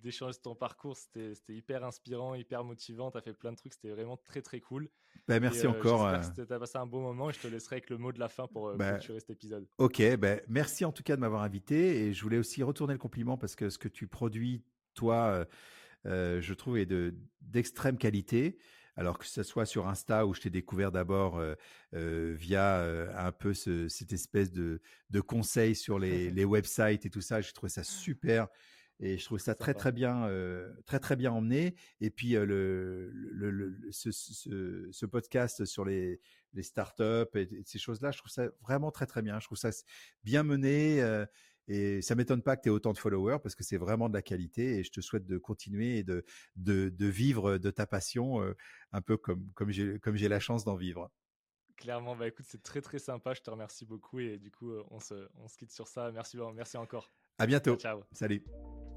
d'échanger ton parcours. C'était hyper inspirant, hyper motivant. Tu as fait plein de trucs, c'était vraiment très très cool. Bah, merci encore. Tu as passé un bon moment et je te laisserai avec le mot de la fin pour bah, clôturer cet épisode. Ok, bah, merci en tout cas de m'avoir invité et je voulais aussi retourner le compliment parce que ce que tu produis toi, je trouve, est de d'extrême qualité. Alors que ce soit sur Insta où je t'ai découvert d'abord via un peu cette espèce de, de conseils sur les, les websites et tout ça, j'ai trouvé ça super et je trouve ça très très bien très très bien emmené et puis le, le, ce, ce, ce, podcast sur les les startups et, et ces choses là je trouve ça vraiment très très bien. Je trouve ça bien mené et ça m'étonne pas que tu aies autant de followers parce que c'est vraiment de la qualité et je te souhaite de continuer et de, de, vivre de ta passion un peu comme, comme j'ai, la chance d'en vivre. Clairement, bah écoute, c'est très très sympa. Je te remercie beaucoup et du coup, on se, on se quitte sur ça. Merci, merci encore. À bientôt. Ciao. Salut.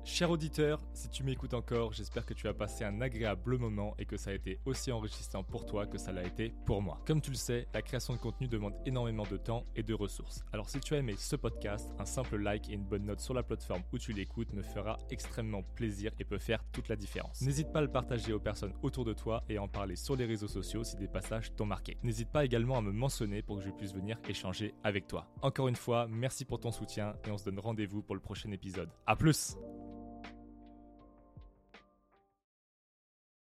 Cher auditeur, si tu m'écoutes encore, j'espère que tu as passé un agréable moment et que ça a été aussi enrichissant pour toi que ça l'a été pour moi. Comme tu le sais, la création de contenu demande énormément de temps et de ressources. Alors si tu as aimé ce podcast, un simple like et une bonne note sur la plateforme où tu l'écoutes me fera extrêmement plaisir et peut faire toute la différence. N'hésite pas à le partager aux personnes autour de toi et à en parler sur les réseaux sociaux si des passages t'ont marqué. N'hésite pas également à me mentionner pour que je puisse venir échanger avec toi. Encore une fois, merci pour ton soutien et on se donne rendez-vous pour le prochain épisode. A plus